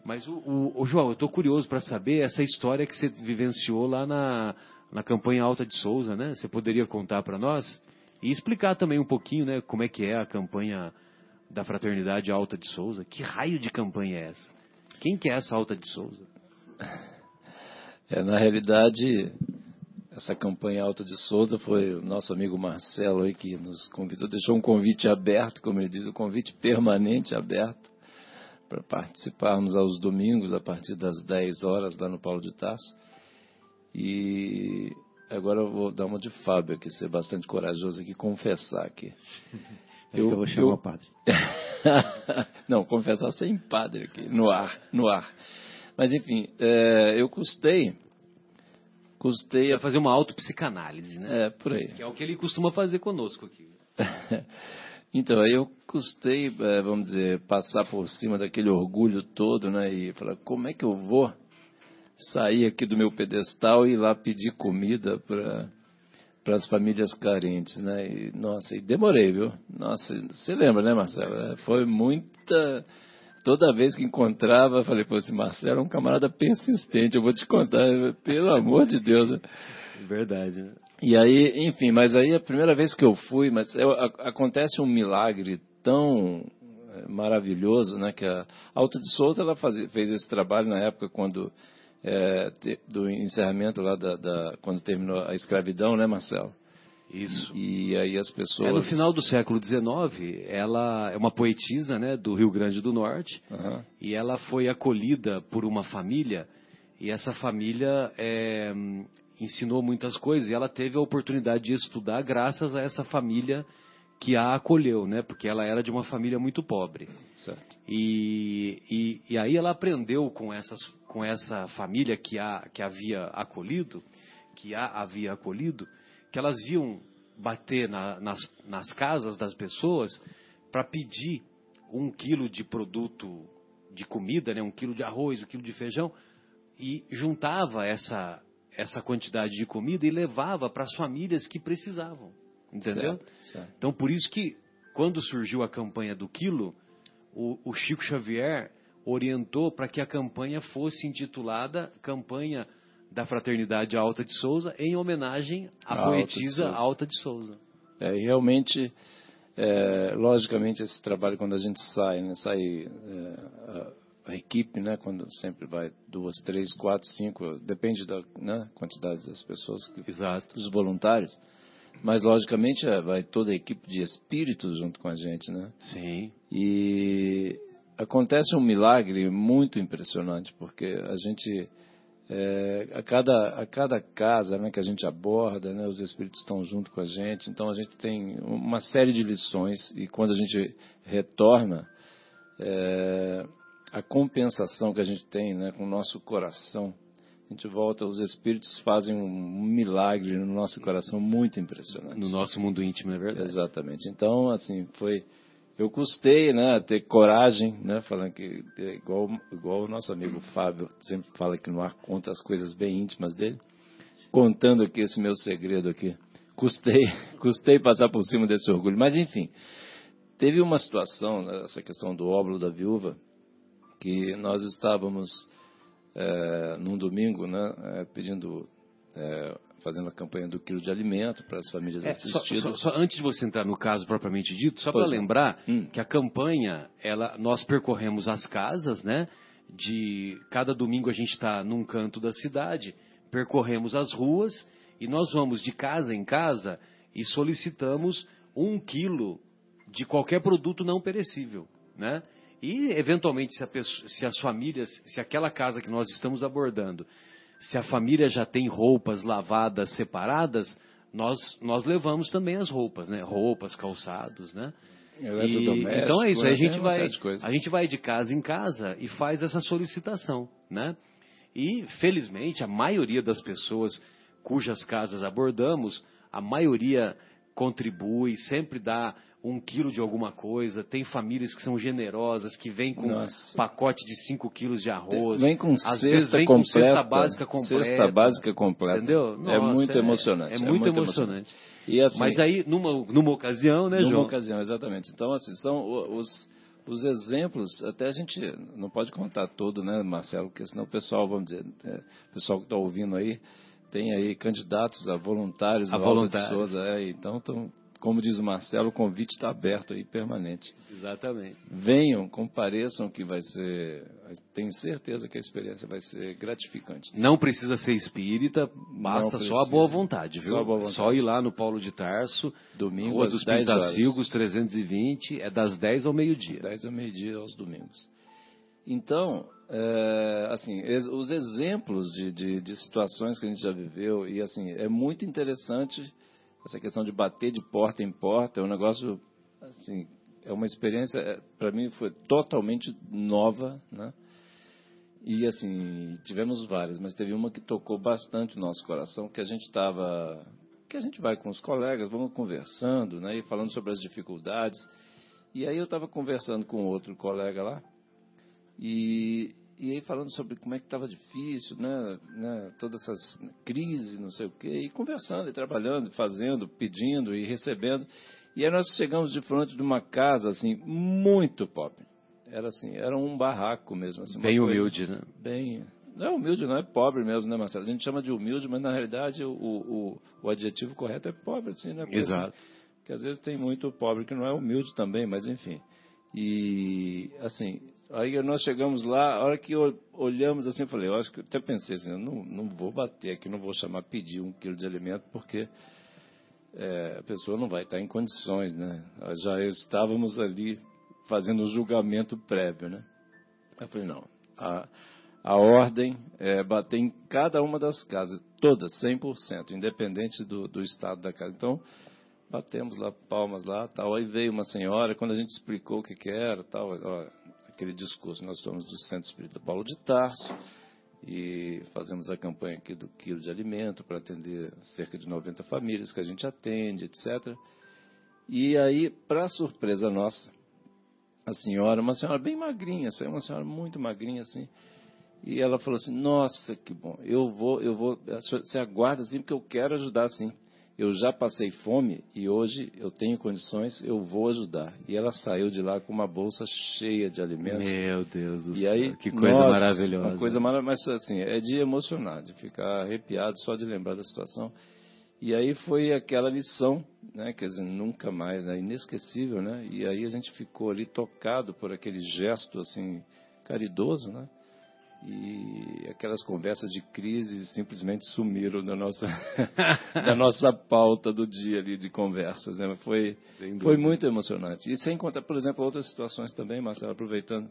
Mas o, o- o João, eu estou curioso para saber essa história que você vivenciou lá na, na campanha Alta de Souza, né? Você poderia contar para nós e explicar também um pouquinho, né? Como é que é a campanha da Fraternidade Alta de Souza? Que raio de campanha é essa? Quem que é essa Alta de Souza? É, na realidade, essa campanha Alta de Souza foi o nosso amigo Marcelo aí que nos convidou, deixou um convite aberto, como ele diz, um convite permanente aberto para participarmos aos domingos a partir das 10 horas lá no Paulo de Tarso. E agora eu vou dar uma de Fábio aqui, ser bastante corajoso aqui, confessar aqui. Que eu vou chamar o padre. Não, confessar sem padre aqui, no ar, no ar. Mas enfim, é, eu custei, custei a fazer uma autopsicanálise, né? é, por aí. Que é o que ele costuma fazer conosco aqui. Então, aí eu custei, eh, vamos dizer, passar por cima daquele orgulho todo, né? E falar, como é que eu vou sair aqui do meu pedestal e ir lá pedir comida para para as famílias carentes, né? E, nossa, e demorei, viu? Nossa, você lembra, né, Marcelo? Eh, Foi muita... Toda vez que encontrava, falei, pô, esse Marcelo é um camarada persistente, eu vou te contar, pelo amor de Deus. Verdade, né? E aí, enfim, mas aí a primeira vez que eu fui, mas eu- a- acontece um milagre tão eh, maravilhoso, né? Que a Alta de Souza ela fazia- fez esse trabalho na época quando eh, te- do encerramento lá da, da- quando terminou a escravidão, né, Marcelo? Isso. E aí as pessoas. É, no final do século XIX, ela é uma poetisa né, do Rio Grande do Norte Aham. e ela foi acolhida por uma família e essa família é, ensinou muitas coisas e ela teve a oportunidade de estudar graças a essa família que a acolheu, né? Porque ela era de uma família muito pobre. Certo. E, e, e aí ela aprendeu com, essas, com essa família que a, que havia acolhido, que a havia acolhido, que elas iam bater na- nas, nas casas das pessoas para pedir um quilo de produto de comida, né, um quilo de arroz, um quilo de feijão, e juntava essa, essa quantidade de comida e levava para as famílias que precisavam. Entendeu? Certo, certo. Então, por isso que, quando surgiu a campanha do quilo, o, o Chico Xavier orientou para que a campanha fosse intitulada Campanha da Fraternidade Alta de Souza, em homenagem à Alta de poetisa Souza. Alta de Souza. É, realmente, é, logicamente, esse trabalho, quando a gente sai, né, sai é, a, equipe, né, quando sempre vai duas, três, quatro, cinco, depende da né, quantidade das pessoas, que, Exato. dos voluntários, mas logicamente é, vai toda a equipe de espíritos junto com a gente, né? Sim. E acontece um milagre muito impressionante, porque a gente, é, a, cada, a cada casa né, que a gente aborda, né, os espíritos estão junto com a gente, então a gente tem uma série de lições, e quando a gente retorna, é, a compensação que a gente tem né, com o nosso coração, a gente volta, os espíritos fazem um milagre no nosso coração muito impressionante. No nosso mundo íntimo, é verdade. Exatamente. Então, assim, foi. Eu custei, né, ter coragem, né, falando que é igual, igual o nosso amigo Fábio sempre fala que no ar conta as coisas bem íntimas dele, contando aqui esse meu segredo aqui. Custei, custei passar por cima desse orgulho. Mas, enfim, teve uma situação, né, essa questão do óbolo da viúva, que nós estávamos é, num domingo, né, é, pedindo, é, fazendo a campanha do quilo de alimento para as famílias É, só, assistidas. só- só antes de você entrar no caso propriamente dito, só para não. lembrar Hum. que a campanha, ela, nós percorremos as casas, né? De cada domingo a gente está num canto da cidade, percorremos as ruas e nós vamos de casa em casa e solicitamos um quilo de qualquer produto não perecível, né? E eventualmente se, pessoa- se as famílias, se aquela casa que nós estamos abordando se a família já tem roupas lavadas separadas, nós, nós levamos também as roupas, né? Roupas, calçados, né? E- então é isso, né? a gente uma vai a gente vai de casa em casa e faz essa solicitação, né? E felizmente a maioria das pessoas cujas casas abordamos, a maioria contribui, sempre dá um quilo de alguma coisa. Tem famílias que são generosas, que vêm com Nossa. pacote de 5 quilos de arroz. Vem com às vezes cesta vem com completa. cesta básica completa. Cesta básica completa. Entendeu? é Nossa, muito emocionante. É, muito emocionante. E assim, Mas aí, numa, numa ocasião, né, numa João? ocasião, exatamente. Então, assim, são os, os exemplos, até a gente não pode contar todo, né, Marcelo, porque senão o pessoal, vamos dizer, é, o pessoal que está ouvindo aí, tem aí candidatos a voluntários A Alto de voluntários. Souza, é, então, tão, como diz o Marcelo, o convite está aberto aí, permanente. Exatamente. Venham, compareçam, que vai ser, tenho certeza que a experiência vai ser gratificante. Não precisa ser espírita, basta só a boa vontade, viu? Só boa vontade. Só ir lá no Paulo de Tarso, Domingo Rua dos 10 horas. Pintacilgos 320, é das 10 ao meio-dia. 10 ao meio-dia aos domingos. Então, é, assim, os exemplos de, de, de situações que a gente já viveu, e assim, é muito interessante essa questão de bater de porta em porta, é um negócio, assim, é uma experiência, para mim foi totalmente nova, né? E assim, tivemos várias, mas teve uma que tocou bastante o nosso coração, que a gente estava, que a gente vai com os colegas, vamos conversando, né, e falando sobre as dificuldades. E aí eu estava conversando com outro colega lá, e, e aí falando sobre como é que estava difícil, né, né, todas essas crises, não sei o quê, e conversando, e trabalhando, e fazendo, pedindo e recebendo. E aí nós chegamos de frente de uma casa, assim, muito pobre. Era assim, era um barraco mesmo. Assim, Bem coisa humilde, né? Bem... Não é humilde, não é pobre mesmo, né, Marcelo? A gente chama de humilde, mas na realidade o, o, o adjetivo correto é pobre, assim, né? Porque, Exato. assim, Porque às vezes tem muito pobre que não é humilde também, mas enfim. E, assim, aí nós chegamos lá, a hora que ol- olhamos assim, eu falei, eu acho que eu até pensei assim, não, não vou bater aqui, não vou chamar pedir um quilo de alimento, porque é, a pessoa não vai estar em condições, né? Nós já estávamos ali fazendo o julgamento prévio, né? Eu falei, não, a, a ordem é bater em cada uma das casas, todas, 100%, independente do, do estado da casa. Então, batemos lá palmas lá, tal. Aí veio uma senhora, quando a gente explicou o que, que era, tal, ó, aquele discurso, nós somos do Centro Espírita Paulo de Tarso e fazemos a campanha aqui do quilo de alimento para atender cerca de 90 famílias que a gente atende, etc. E aí, para surpresa nossa, a senhora, uma senhora bem magrinha, assim, uma senhora muito magrinha assim, e ela falou assim: Nossa, que bom, eu vou, eu vou, você aguarda assim, porque eu quero ajudar sim. Eu já passei fome e hoje eu tenho condições, eu vou ajudar. E ela saiu de lá com uma bolsa cheia de alimentos. Meu Deus do E céu, aí, que coisa nossa, maravilhosa. Uma coisa maravilhosa, mas assim, é de emocionar, de ficar arrepiado só de lembrar da situação. E aí foi aquela lição, né, quer dizer, nunca mais, né, inesquecível, né? E aí a gente ficou ali tocado por aquele gesto assim caridoso, né? E aquelas conversas de crise simplesmente sumiram da nossa da nossa pauta do dia ali de conversas, né? Foi foi muito emocionante. E sem contar, por exemplo, outras situações também, Marcelo, aproveitando,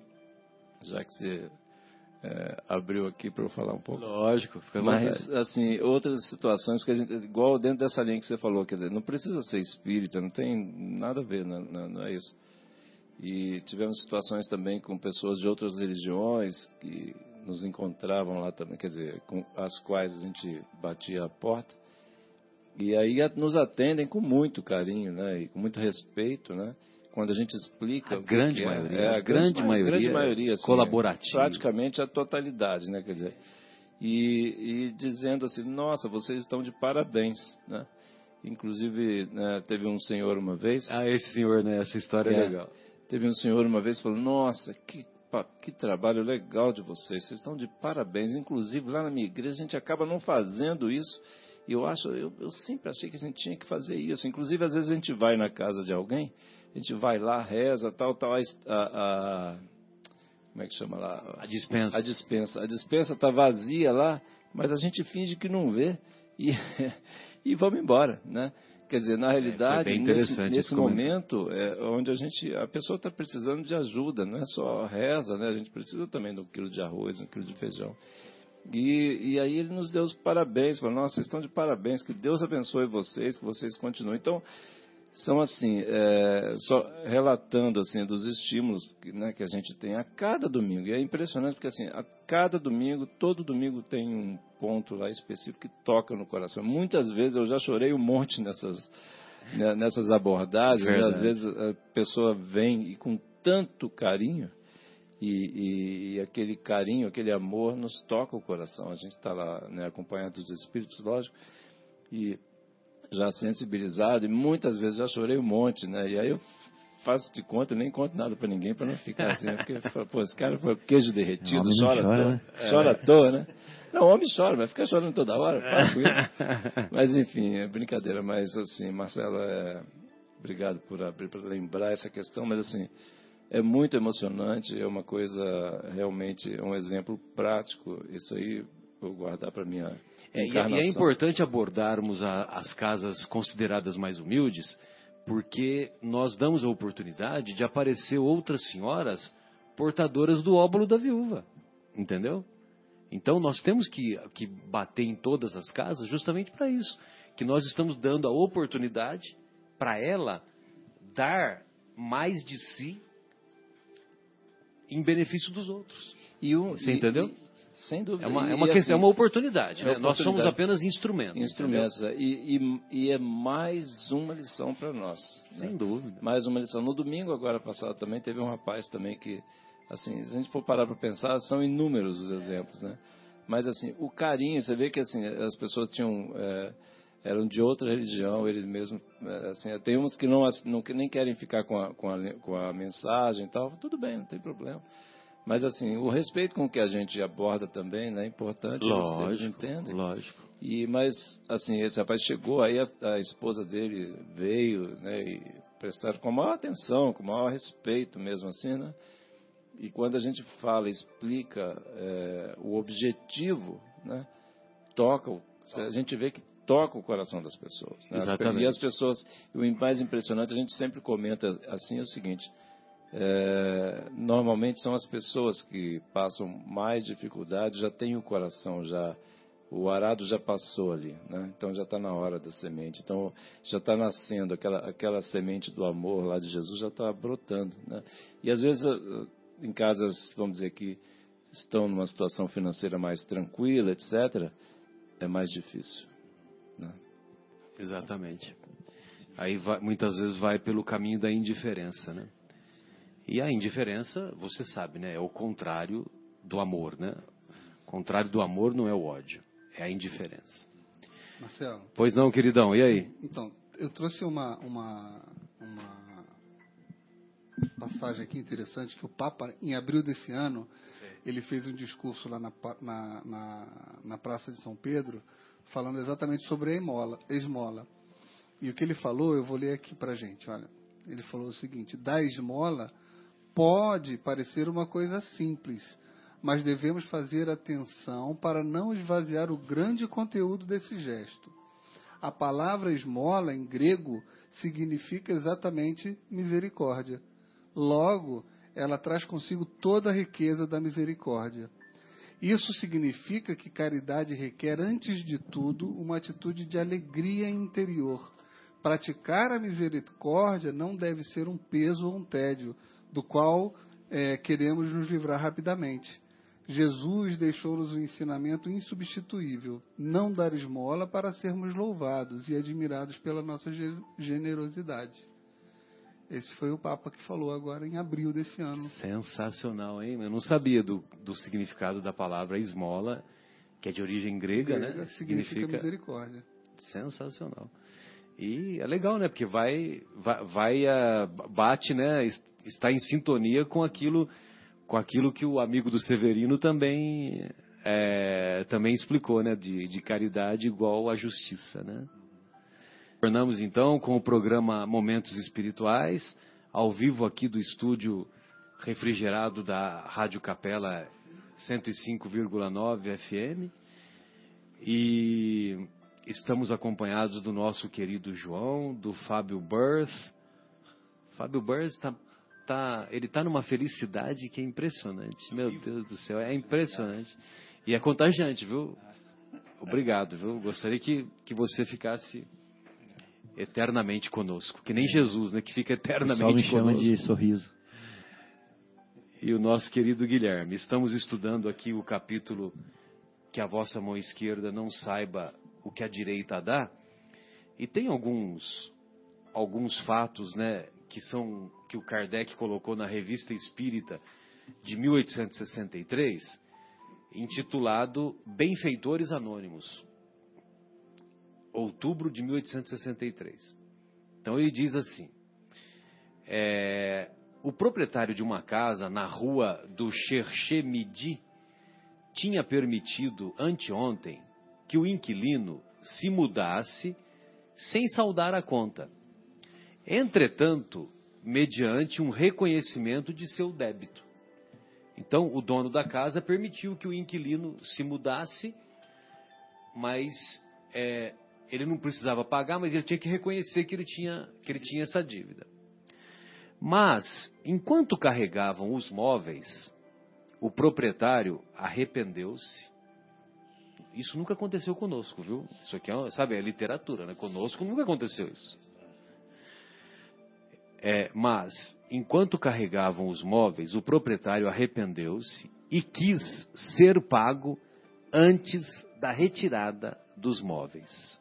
já que você é, abriu aqui para eu falar um pouco. Lógico, fica Mas, vontade. assim, outras situações gente, igual dentro dessa linha que você falou, quer dizer, não precisa ser espírita, não tem nada a ver, não, não, não é isso. E tivemos situações também com pessoas de outras religiões que nos encontravam lá também, quer dizer, com as quais a gente batia a porta. E aí nos atendem com muito carinho, né, e com muito respeito, né, quando a gente explica A grande é. maioria, É, a grande ma- maioria grande maioria assim, colaborativa. praticamente a totalidade, né, quer dizer, e, e dizendo assim, nossa, vocês estão de parabéns, né? Inclusive, né, teve um senhor uma vez, Ah, esse senhor, né? Essa história é, É. legal. teve um senhor uma vez que falou, nossa, que, pa- que trabalho legal de vocês, vocês estão de parabéns. Inclusive, lá na minha igreja, a gente acaba não fazendo isso. E eu acho, eu, eu sempre achei que a gente tinha que fazer isso. Inclusive, às vezes a gente vai na casa de alguém, a gente vai lá, reza, tal, tal, a, a- a- como é que chama lá? A dispensa. A dispensa. A dispensa está vazia lá, mas a gente finge que não vê e, e vamos embora, né? Quer dizer, na realidade, bem nesse, nesse momento é onde a gente, a pessoa está precisando de ajuda, não é só reza, né? A gente precisa também de um quilo de arroz, um quilo de feijão. E, e aí ele nos deu os parabéns, falou, nossa, vocês estão de parabéns, que Deus abençoe vocês, que vocês continuem. Então, são assim, é, só relatando assim dos estímulos que, né, que a gente tem a cada domingo. E é impressionante porque assim, a cada domingo, todo domingo tem um ponto lá específico que toca no coração. Muitas vezes eu já chorei um monte nessas né, nessas abordagens. Né, às vezes a pessoa vem e com tanto carinho e, e, e, aquele carinho, aquele amor nos toca o coração. A gente está lá né, acompanhado dos espíritos, lógico, e já sensibilizado, e muitas vezes já chorei um monte, né? E aí eu faço de conta, nem conto nada para ninguém para não ficar assim, né? porque pô, esse cara foi queijo derretido, chora, chora, à toa, né? chora à toa, né? Não, homem chora, vai ficar chorando toda hora, para com isso. Mas enfim, é brincadeira, mas assim, Marcelo, é... obrigado por abrir, para lembrar essa questão, mas assim, é muito emocionante, é uma coisa realmente, é um exemplo prático, isso aí vou guardar para minha é, e, é importante abordarmos a, as casas consideradas mais humildes, porque nós damos a oportunidade de aparecer outras senhoras portadoras do óbolo da viúva, entendeu? Então nós temos que, que bater em todas as casas justamente para isso, que nós estamos dando a oportunidade para ela dar mais de si em benefício dos outros. E um, Você entendeu? Sem dúvida. É uma, é uma, questão, assim, é uma oportunidade. É né? Nós somos apenas instrumentos. Instrumentos. É. E, e, e, é mais uma lição para nós. Né? Sem né? dúvida. Mais uma lição. No domingo, agora passado, também teve um rapaz também que, assim, se a gente for parar para pensar, são inúmeros os exemplos, né? Mas, assim, o carinho, você vê que, assim, as pessoas tinham... É, eram de outra religião, eles mesmo, é, assim, tem uns que não, não nem querem ficar com a, com a, com a mensagem e tal, tudo bem, não tem problema. Mas assim, o respeito com que a gente aborda também né, é importante, lógico, vocês entendem? Lógico. E, mas, assim, esse rapaz chegou, aí a, a esposa dele veio, né, e prestaram com a maior atenção, com o maior respeito mesmo assim, né? E quando a gente fala, explica é, o objetivo, né, toca, a gente vê que toca o coração das pessoas. Né? Exatamente. E as pessoas, o mais impressionante, a gente sempre comenta assim, é o seguinte, é, normalmente são as pessoas que passam mais dificuldade, já têm o coração já o arado já passou ali, né? então já está na hora da semente, então já está nascendo aquela aquela semente do amor lá de Jesus já está brotando, né? E às vezes em casas, vamos dizer que estão numa situação financeira mais tranquila, etc, é mais difícil, né? Exatamente. Aí vai, muitas vezes vai pelo caminho da indiferença, né? E a indiferença, você sabe, né? É o contrário do amor, né? O contrário do amor não é o ódio, é a indiferença. Marcelo. Pois não, queridão, e aí? Então, eu trouxe uma, uma, uma passagem aqui interessante que o Papa, em abril desse ano, ele fez um discurso lá na, na, na, na Praça de São Pedro, falando exatamente sobre a esmola, esmola. E o que ele falou, eu vou ler aqui para gente, olha. Ele falou o seguinte: da esmola pode parecer uma coisa simples, mas devemos fazer atenção para não esvaziar o grande conteúdo desse gesto. A palavra esmola, em grego, significa exatamente misericórdia. Logo, ela traz consigo toda a riqueza da misericórdia. Isso significa que caridade requer, antes de tudo, uma atitude de alegria interior. Praticar a misericórdia não deve ser um peso ou um tédio, do qual é, queremos nos livrar rapidamente. Jesus deixou-nos um ensinamento insubstituível: não dar esmola para sermos louvados e admirados pela nossa generosidade. Esse foi o Papa que falou agora em abril desse ano. Sensacional, hein? Eu não sabia do, do significado da palavra esmola, que é de origem grega, grega né? Significa, significa misericórdia. Sensacional. E é legal, né? Porque vai, vai, vai uh, bate, né? Está em sintonia com aquilo, com aquilo que o amigo do Severino também, é, também explicou, né? De, de caridade igual à justiça, né? Tornamos então com o programa Momentos Espirituais, ao vivo aqui do estúdio refrigerado da Rádio Capela 105,9 FM. E estamos acompanhados do nosso querido João, do Fábio Birth. Fábio Birth está tá, ele está numa felicidade que é impressionante. Meu Deus do céu, é impressionante. E é contagiante, viu? Obrigado, viu? Gostaria que, que você ficasse eternamente conosco. Que nem Jesus, né? Que fica eternamente me chama conosco. de sorriso. E o nosso querido Guilherme. Estamos estudando aqui o capítulo que a vossa mão esquerda não saiba o que a direita dá. E tem alguns alguns fatos, né, que são que o Kardec colocou na Revista Espírita de 1863, intitulado Benfeitores Anônimos. Outubro de 1863. Então ele diz assim: é, o proprietário de uma casa na rua do Cherché Midi tinha permitido anteontem que o inquilino se mudasse sem saldar a conta. Entretanto, mediante um reconhecimento de seu débito. Então, o dono da casa permitiu que o inquilino se mudasse, mas é, ele não precisava pagar, mas ele tinha que reconhecer que ele tinha, que ele tinha essa dívida. Mas, enquanto carregavam os móveis, o proprietário arrependeu-se. Isso nunca aconteceu conosco, viu? Isso aqui é, sabe, é literatura, né? Conosco nunca aconteceu isso. É, mas, enquanto carregavam os móveis, o proprietário arrependeu-se e quis ser pago antes da retirada dos móveis.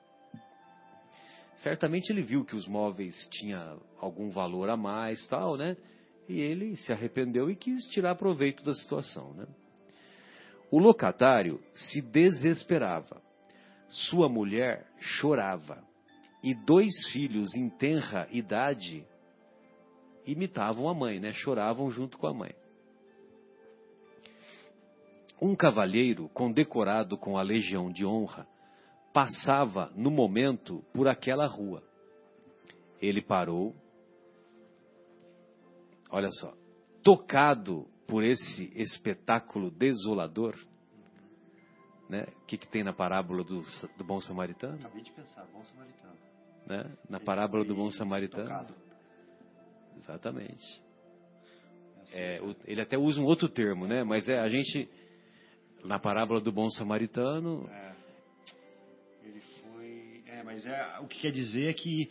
Certamente ele viu que os móveis tinham algum valor a mais, tal, né? E ele se arrependeu e quis tirar proveito da situação, né? O locatário se desesperava. Sua mulher chorava. E dois filhos em tenra idade imitavam a mãe, né? Choravam junto com a mãe. Um cavalheiro condecorado com a Legião de Honra passava no momento por aquela rua. Ele parou. Olha só, tocado por esse espetáculo desolador, né? O que, que tem na parábola do, do bom samaritano? Acabei de pensar, bom samaritano. Né? Na parábola do bom samaritano. Tocado. Exatamente. É, o- ele até usa um outro termo, né? Mas é a gente na parábola do bom samaritano, É. Ele foi. É, mas é, o que quer dizer é que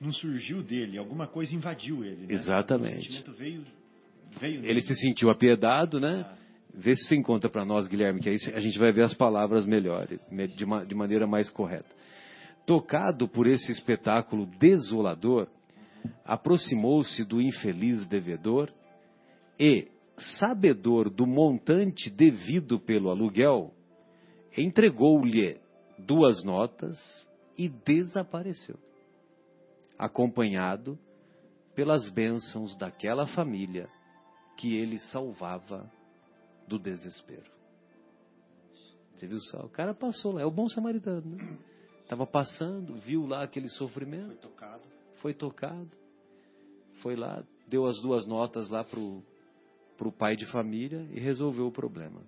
não surgiu dele, alguma coisa invadiu ele. Né? Exatamente. O sentimento veio, veio ele se sentiu apiedado, né? Ah. Vê se você encontra para nós, Guilherme, que aí a gente vai ver as palavras melhores, me- de, ma- de maneira mais correta. Tocado por esse espetáculo desolador, aproximou-se do infeliz devedor e, sabedor do montante devido pelo aluguel, entregou-lhe duas notas e desapareceu, acompanhado pelas bênçãos daquela família que ele salvava do desespero. Você viu só? O cara passou lá, é o bom samaritano, né? Estava passando, viu lá aquele Foi sofrimento, tocado. Foi tocado, foi lá, deu as duas notas lá pro, pro pai de família e resolveu o problema.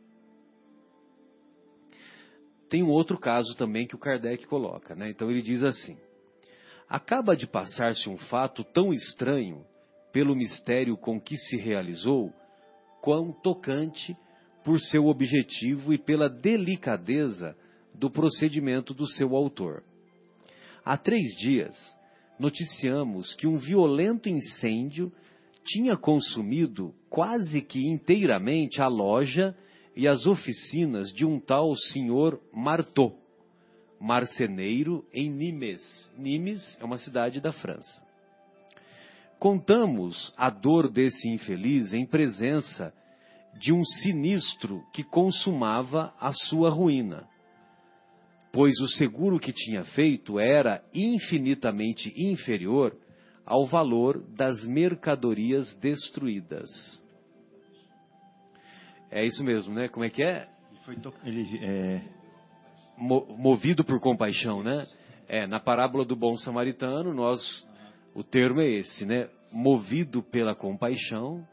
Tem um outro caso também que o Kardec coloca, né? Então ele diz assim: Acaba de passar-se um fato tão estranho pelo mistério com que se realizou, quão tocante por seu objetivo e pela delicadeza do procedimento do seu autor. Há três dias, noticiamos que um violento incêndio tinha consumido quase que inteiramente a loja e as oficinas de um tal senhor Marteau, marceneiro em Nimes. Nimes é uma cidade da França. Contamos a dor desse infeliz em presença de um sinistro que consumava a sua ruína, pois o seguro que tinha feito era infinitamente inferior ao valor das mercadorias destruídas. É isso mesmo, né? Como é que é? Ele foi to... ele, é, Mo- movido por compaixão, né? É, na parábola do bom samaritano, nós o termo é esse, né? Movido pela compaixão.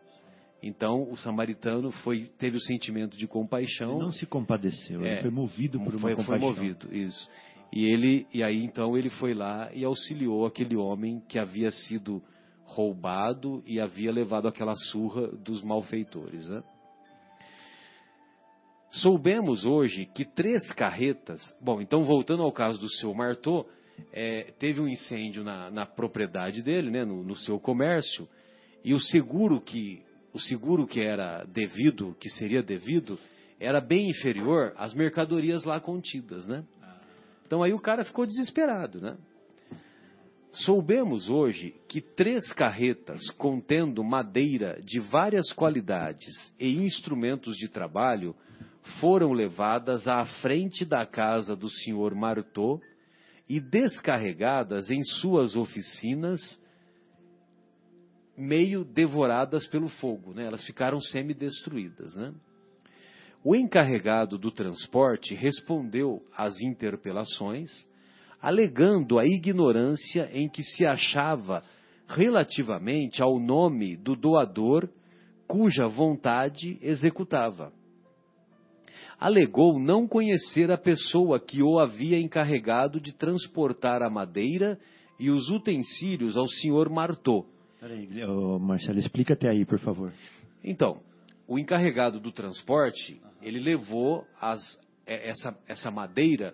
Então, o samaritano foi teve o sentimento de compaixão. ele não se compadeceu, É, ele foi movido por uma foi, foi compaixão. movido, isso. E ele e aí então ele foi lá e auxiliou aquele homem que havia sido roubado e havia levado aquela surra dos malfeitores, né? Soubemos hoje que três carretas. Bom, então voltando ao caso do seu Martô, é, teve um incêndio na, na propriedade dele, né, no, no, seu comércio, e o seguro que o seguro que era devido, que seria devido, era bem inferior às mercadorias lá contidas, né? Então aí o cara ficou desesperado, né? Soubemos hoje que três carretas contendo madeira de várias qualidades e instrumentos de trabalho foram levadas à frente da casa do senhor Martot e descarregadas em suas oficinas, meio devoradas pelo fogo, né? Elas ficaram semi-destruídas, né? O encarregado do transporte respondeu às interpelações, alegando a ignorância em que se achava relativamente ao nome do doador cuja vontade executava. Alegou não conhecer a pessoa que o havia encarregado de transportar a madeira e os utensílios ao senhor Martot. Peraí, Marcelo, explica até aí, por favor. Então, o encarregado do transporte ele levou as, é, essa, essa madeira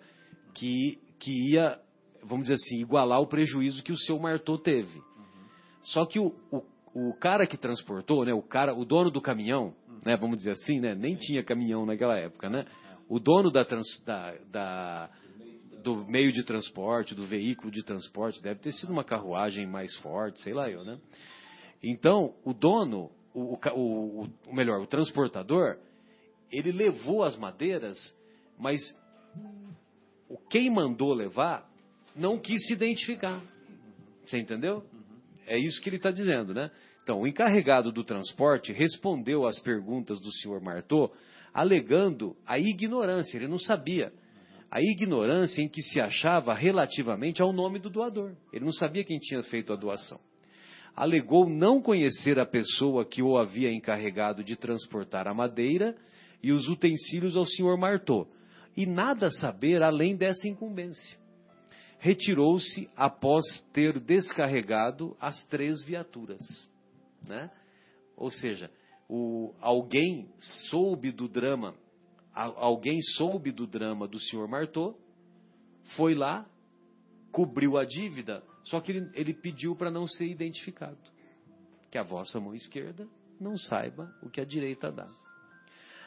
que, que ia, vamos dizer assim, igualar o prejuízo que o seu Martot teve. Uhum. Só que o, o, o, cara que transportou, né, o cara, o dono do caminhão, uhum. né, vamos dizer assim, né, nem tinha caminhão naquela época, né? O dono da, trans, da, da do meio de transporte, do veículo de transporte, deve ter sido uma carruagem mais forte, sei lá eu, né? Então, o dono, o, o, o melhor, o transportador, ele levou as madeiras, mas o quem mandou levar não quis se identificar. Você entendeu? É isso que ele está dizendo, né? Então, o encarregado do transporte respondeu às perguntas do senhor Martot, alegando a ignorância, ele não sabia. A ignorância em que se achava relativamente ao nome do doador. Ele não sabia quem tinha feito a doação. Alegou não conhecer a pessoa que o havia encarregado de transportar a madeira e os utensílios ao senhor Martot, e nada saber além dessa incumbência. Retirou-se após ter descarregado as três viaturas. Né? Ou seja, o, alguém soube do drama, alguém soube do drama do senhor Martot, foi lá, cobriu a dívida, só que ele, ele pediu para não ser identificado. Que a vossa mão esquerda não saiba o que a direita dá.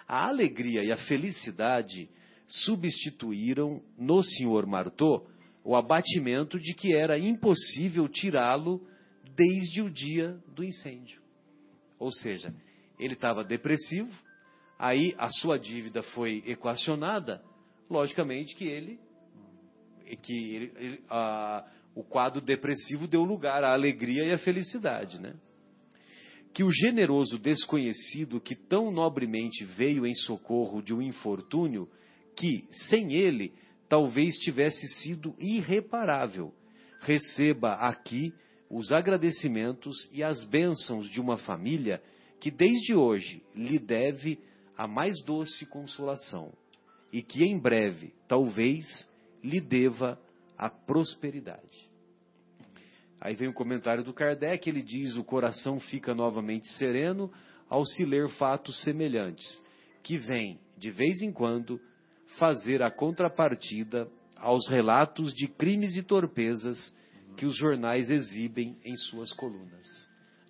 A alegria e a felicidade substituíram no senhor Martot o abatimento de que era impossível tirá-lo desde o dia do incêndio. Ou seja, ele estava depressivo, aí a sua dívida foi equacionada, logicamente que ele, que ele, ele, a, o quadro depressivo deu lugar à alegria e à felicidade, né? que o generoso desconhecido que tão nobremente veio em socorro de um infortúnio, que, sem ele, talvez tivesse sido irreparável, receba aqui os agradecimentos e as bênçãos de uma família que desde hoje lhe deve a mais doce consolação e que em breve, talvez, lhe deva a prosperidade. Aí vem o comentário do Kardec, ele diz: o coração fica novamente sereno ao se ler fatos semelhantes, que vêm, de vez em quando, fazer a contrapartida aos relatos de crimes e torpezas que os jornais exibem em suas colunas.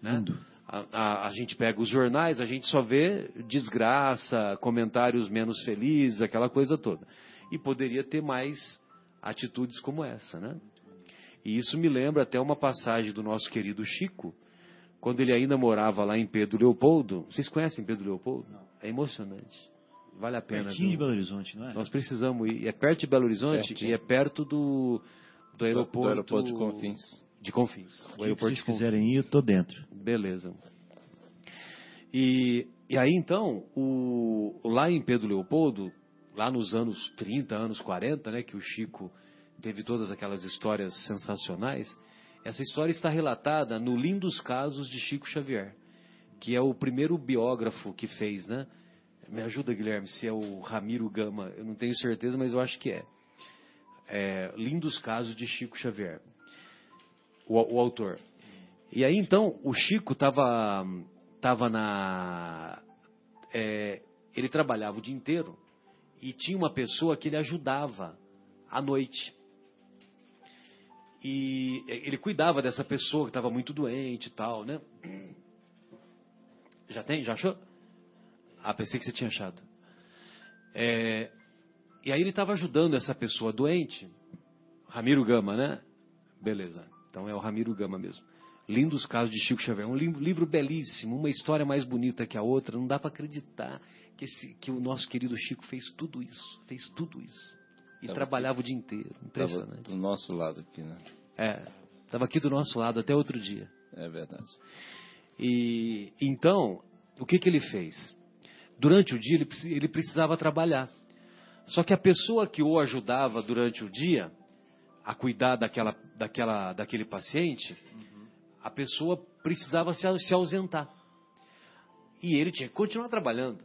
Né? A, a, a, gente pega os jornais, a gente só vê desgraça, comentários menos felizes, aquela coisa toda. E poderia ter mais atitudes como essa, né? E isso me lembra até uma passagem do nosso querido Chico, quando ele ainda morava lá em Pedro Leopoldo. Vocês conhecem Pedro Leopoldo? Não. É emocionante. Vale a pena. Pertinho de Belo Horizonte, não é? Nós precisamos ir. É perto de Belo Horizonte Pertinho. e é perto do, do aeroporto, do aeroporto de Confins. De Confins. O aeroporto Se vocês quiserem ir, eu tô dentro. Beleza. E, e aí então, o, lá em Pedro Leopoldo, lá nos anos 30, anos 40, né, que o Chico teve todas aquelas histórias sensacionais. Essa história está relatada no Lindos Casos de Chico Xavier, que é o primeiro biógrafo que fez, né? Me ajuda, Guilherme, se é o Ramiro Gama, eu não tenho certeza, mas eu acho que é. é Lindos Casos de Chico Xavier, o, o autor. E aí então o Chico estava tava na. É, ele trabalhava o dia inteiro e tinha uma pessoa que ele ajudava à noite. E ele cuidava dessa pessoa que estava muito doente e tal, né? Já tem? Já achou? Ah, pensei que você tinha achado. É, e aí ele estava ajudando essa pessoa doente, Ramiro Gama, né? Beleza. Então é o Ramiro Gama mesmo. Lindos casos de Chico Xavier. Um livro, belíssimo, uma história mais bonita que a outra. Não dá para acreditar que, esse, que o nosso querido Chico fez tudo isso. Fez tudo isso. E tava trabalhava aqui, o dia inteiro. Impressionante. do nosso lado aqui, né? É. Estava aqui do nosso lado até outro dia. É verdade. E então, o que, que ele fez? Durante o dia ele, ele precisava trabalhar. Só que a pessoa que o ajudava durante o dia a cuidar daquela, daquela, daquele paciente, uhum. a pessoa precisava se, se ausentar. E ele tinha que continuar trabalhando.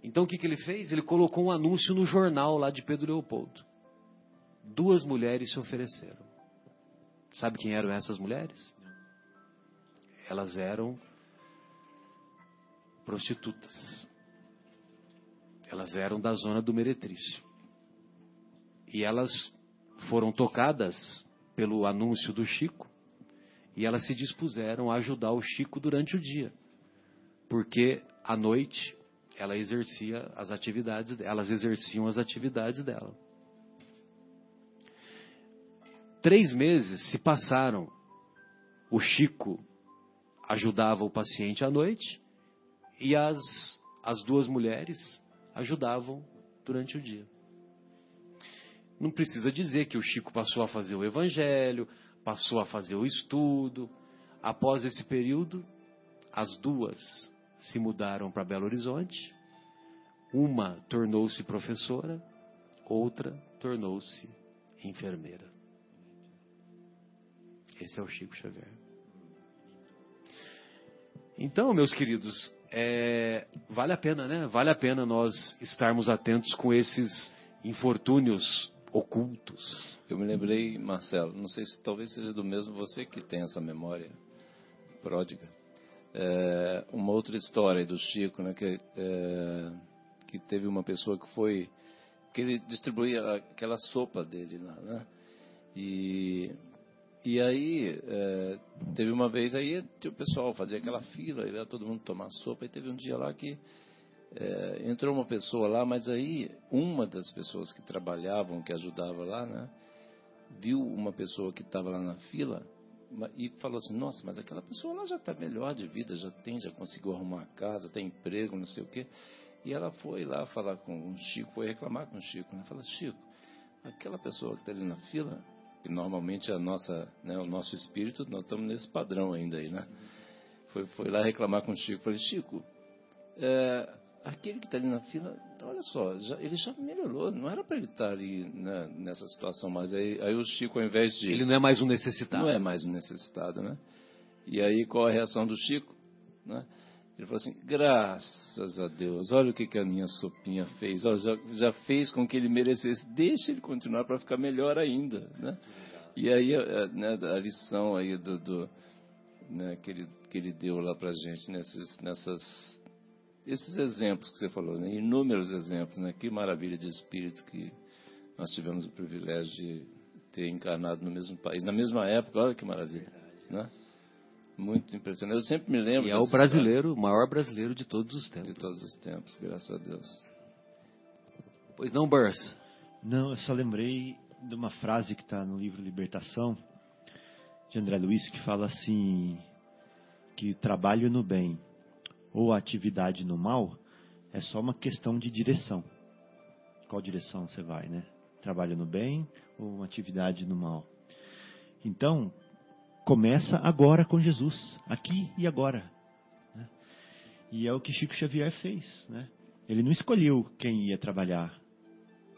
Então o que, que ele fez? Ele colocou um anúncio no jornal lá de Pedro Leopoldo. Duas mulheres se ofereceram. Sabe quem eram essas mulheres? Elas eram prostitutas. Elas eram da zona do Meretrício. E elas foram tocadas pelo anúncio do Chico e elas se dispuseram a ajudar o Chico durante o dia, porque à noite ela exercia as atividades, elas exerciam as atividades dela. Três meses se passaram. O Chico ajudava o paciente à noite e as, as duas mulheres ajudavam durante o dia. Não precisa dizer que o Chico passou a fazer o evangelho, passou a fazer o estudo. Após esse período, as duas se mudaram para Belo Horizonte. Uma tornou-se professora, outra tornou-se enfermeira. Esse é o Chico Xavier. Então, meus queridos, é, vale a pena, né? Vale a pena nós estarmos atentos com esses infortúnios ocultos. Eu me lembrei, Marcelo, não sei se talvez seja do mesmo você que tem essa memória pródiga. É, uma outra história do Chico, né? Que, é, que teve uma pessoa que foi que ele distribuía aquela sopa dele lá, né? E e aí, é, teve uma vez aí, o pessoal fazia aquela fila, ia todo mundo tomar sopa, e teve um dia lá que é, entrou uma pessoa lá, mas aí uma das pessoas que trabalhavam, que ajudava lá, né, viu uma pessoa que estava lá na fila e falou assim, nossa, mas aquela pessoa lá já está melhor de vida, já tem, já conseguiu arrumar casa, tem emprego, não sei o quê. E ela foi lá falar com o Chico, foi reclamar com o Chico, né? Falou, Chico, aquela pessoa que está ali na fila, que normalmente a nossa, né, o nosso espírito, nós estamos nesse padrão ainda aí, né? Foi, foi lá reclamar com o Chico, falei, Chico, é, aquele que está ali na fila, olha só, já, ele já melhorou, não era para ele estar tá ali né, nessa situação, mas aí, aí o Chico, ao invés de... Ele não é mais um necessitado. Não é mais um necessitado, né? E aí qual a reação do Chico? Né? Ele falou assim: graças a Deus, olha o que, que a minha sopinha fez, olha, já, já fez com que ele merecesse, deixa ele continuar para ficar melhor ainda. Né? E aí a, né, a lição aí do, do né, que, ele, que ele deu lá para a gente, nesses, nessas, esses exemplos que você falou, né, inúmeros exemplos, né, que maravilha de espírito que nós tivemos o privilégio de ter encarnado no mesmo país, na mesma época, olha que maravilha. Né? Muito impressionante. Eu sempre me lembro. E é o brasileiro, o maior brasileiro de todos os tempos. De todos os tempos, graças a Deus. Pois não, Burns? Não, eu só lembrei de uma frase que está no livro Libertação, de André Luiz, que fala assim: que trabalho no bem ou atividade no mal é só uma questão de direção. Qual direção você vai, né? Trabalho no bem ou uma atividade no mal? Então, começa agora com Jesus, aqui e agora. Né? E é o que Chico Xavier fez. Né? Ele não escolheu quem ia trabalhar,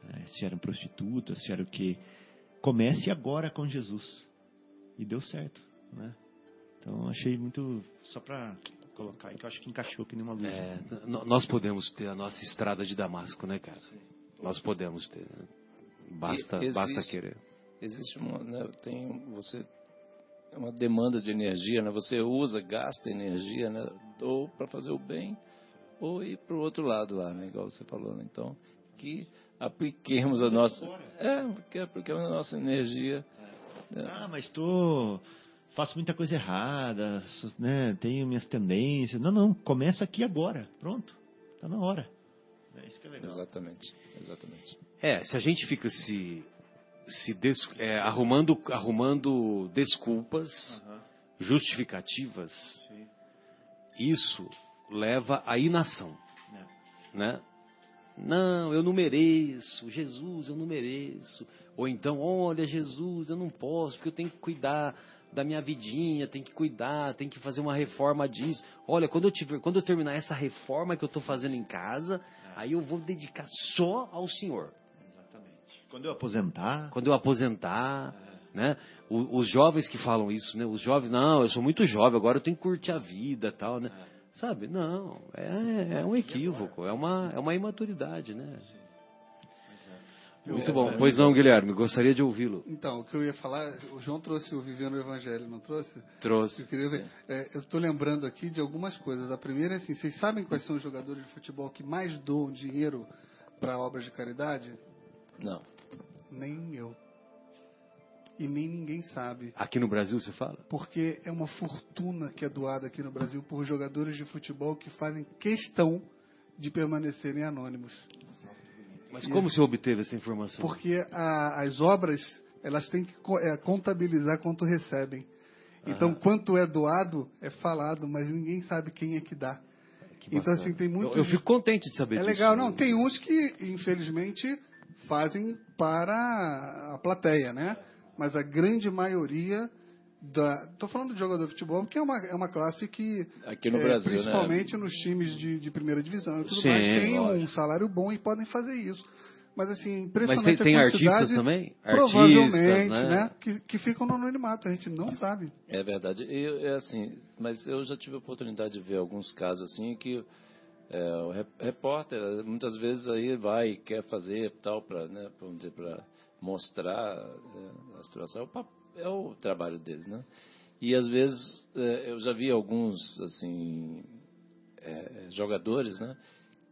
né? se eram prostitutas, se era o que. Comece agora com Jesus. E deu certo. Né? Então achei muito. Só para colocar aí, que eu acho que encaixou aqui numa luz. É, nós podemos ter a nossa estrada de Damasco, né, cara? Nós podemos ter. Né? Basta, existe, basta querer. Existe uma. Né, tem, você é uma demanda de energia, né? Você usa, gasta energia, né? Ou para fazer o bem, ou ir para o outro lado lá, né? Igual você falou, né? Então, que apliquemos a nossa. É, que apliquemos a nossa energia. É. Ah, mas tô. Faço muita coisa errada, né? Tenho minhas tendências. Não, não, começa aqui agora. Pronto. Está na hora. É isso que é legal. Exatamente, exatamente. É, se a gente fica se, se des, é, arrumando, arrumando desculpas, uhum. justificativas, Sim. isso leva à inação. É. Né? Não, eu não mereço. Jesus, eu não mereço. Ou então, olha, Jesus, eu não posso, porque eu tenho que cuidar da minha vidinha, tenho que cuidar, tenho que fazer uma reforma disso. Olha, quando eu, tiver, quando eu terminar essa reforma que eu estou fazendo em casa, é. aí eu vou dedicar só ao Senhor. Exatamente. Quando eu aposentar. Quando eu aposentar. É. Né? O, os jovens que falam isso, né? Os jovens, não, eu sou muito jovem, agora eu tenho que curtir a vida tal, né? É. Sabe? Não, é, é um equívoco, é uma, é uma imaturidade, né? Muito bom. Pois não, Guilherme, gostaria de ouvi-lo. Então, o que eu ia falar, o João trouxe o Vivendo o Evangelho, não trouxe? Trouxe. Eu queria ver. É, eu estou lembrando aqui de algumas coisas. A primeira é assim, vocês sabem quais são os jogadores de futebol que mais doam dinheiro para obras de caridade? Não. Nem eu e nem ninguém sabe. Aqui no Brasil você fala? Porque é uma fortuna que é doada aqui no Brasil por jogadores de futebol que fazem questão de permanecerem anônimos. Mas como se obteve essa informação? Porque a, as obras elas têm que é, contabilizar quanto recebem. Então, quanto é doado é falado, mas ninguém sabe quem é que dá. Que então, assim, tem muitos. Eu, eu, fico contente de saber é disso. É legal, não. Tem uns que, infelizmente, fazem para a plateia, né? mas a grande maioria da. Estou falando de jogador de futebol, porque é uma, é uma classe que. Aqui no é, Brasil, né? Principalmente né? nos times de, de primeira divisão e tudo Sim, mais, tem lógico. um salário bom e podem fazer isso. Mas assim, impressionante Mas tem, tem artistas também? Provavelmente, artistas, né? né? Que, que ficam no anonimato, a gente não sabe. É verdade. Eu, é assim, mas eu já tive a oportunidade de ver alguns casos assim que é, o repórter muitas vezes aí vai e quer fazer tal para, né, vamos dizer, para mostrar é, a situação, é, é o trabalho deles, né? E às vezes é, eu já vi alguns assim é, jogadores, né?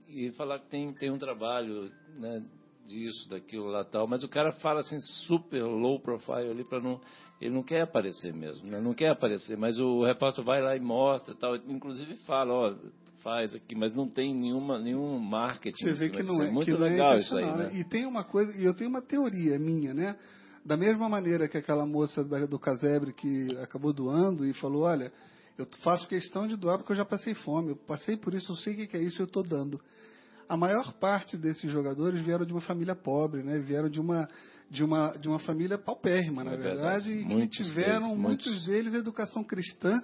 E falar que tem tem um trabalho, né? Disso, daquilo lá tal, mas o cara fala assim super low profile ali para não ele não quer aparecer mesmo, né? não quer aparecer, mas o repórter vai lá e mostra tal, inclusive fala, ó, faz aqui, mas não tem nenhuma, nenhum marketing. Você vê que não é, muito que legal é isso aí, né? E tem uma coisa, e eu tenho uma teoria minha, né? Da mesma maneira que aquela moça do casebre que acabou doando e falou, olha, eu faço questão de doar porque eu já passei fome, eu passei por isso, eu sei o que é isso, eu estou dando. A maior parte desses jogadores vieram de uma família pobre, né? Vieram de uma de uma de uma família paupérrima, é na verdade, verdade, e que tiveram deles, muitos, muitos deles educação cristã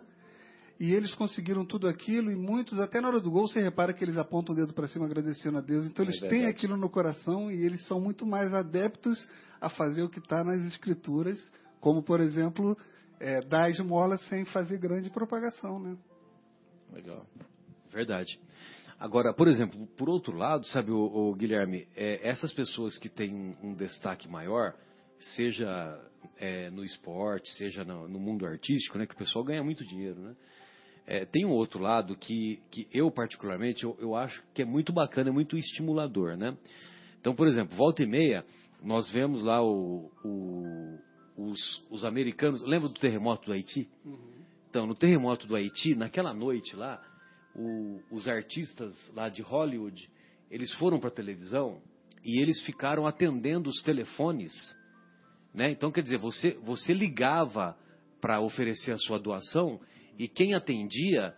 e eles conseguiram tudo aquilo, e muitos, até na hora do gol, você repara que eles apontam o dedo para cima agradecendo a Deus. Então, eles é têm aquilo no coração e eles são muito mais adeptos a fazer o que está nas Escrituras, como, por exemplo, é, dar esmola sem fazer grande propagação. Né? Legal. Verdade. Agora, por exemplo, por outro lado, sabe, o, o Guilherme, é, essas pessoas que têm um, um destaque maior, seja é, no esporte, seja no, no, mundo artístico, né, que o pessoal ganha muito dinheiro, né? É, tem um outro lado que, que eu, particularmente, eu, eu acho que é muito bacana, é muito estimulador, né? Então, por exemplo, volta e meia, nós vemos lá o, o, os, os, americanos... Lembra do terremoto do Haiti? Uhum. Então, no terremoto do Haiti, naquela noite lá, o, os artistas lá de Hollywood, eles foram para a televisão e eles ficaram atendendo os telefones, né? Então, quer dizer, você, você ligava para oferecer a sua doação e quem atendia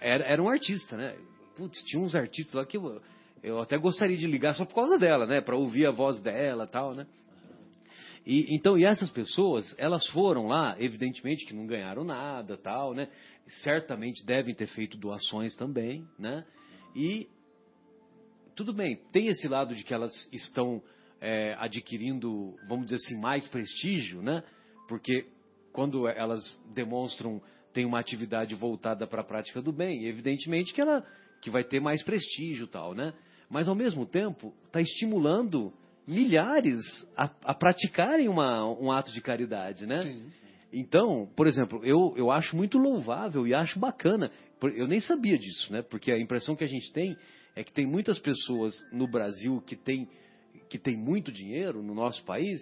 era, era um artista, né? Putz, tinha uns artistas lá que eu, eu até gostaria de ligar só por causa dela, né? Para ouvir a voz dela tal, né? E, então, e essas pessoas, elas foram lá, evidentemente que não ganharam nada, tal, né? Certamente devem ter feito doações também, né? E tudo bem, tem esse lado de que elas estão é, adquirindo, vamos dizer assim, mais prestígio, né? Porque quando elas demonstram tem uma atividade voltada para a prática do bem, evidentemente que ela que vai ter mais prestígio tal, né? Mas ao mesmo tempo está estimulando milhares a, a praticarem uma, um ato de caridade, né? Sim. Então, por exemplo, eu, eu acho muito louvável e acho bacana. Eu nem sabia disso, né? Porque a impressão que a gente tem é que tem muitas pessoas no Brasil que tem, que tem muito dinheiro no nosso país,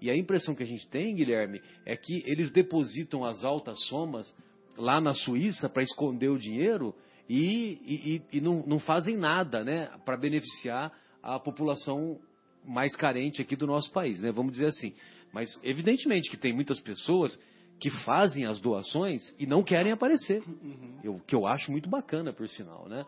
e a impressão que a gente tem, Guilherme, é que eles depositam as altas somas lá na Suíça para esconder o dinheiro e, e, e não, não, fazem nada né, para beneficiar a população mais carente aqui do nosso país, né, vamos dizer assim. Mas evidentemente que tem muitas pessoas que fazem as doações e não querem aparecer. Uhum. Eu, que eu acho muito bacana, por sinal, né?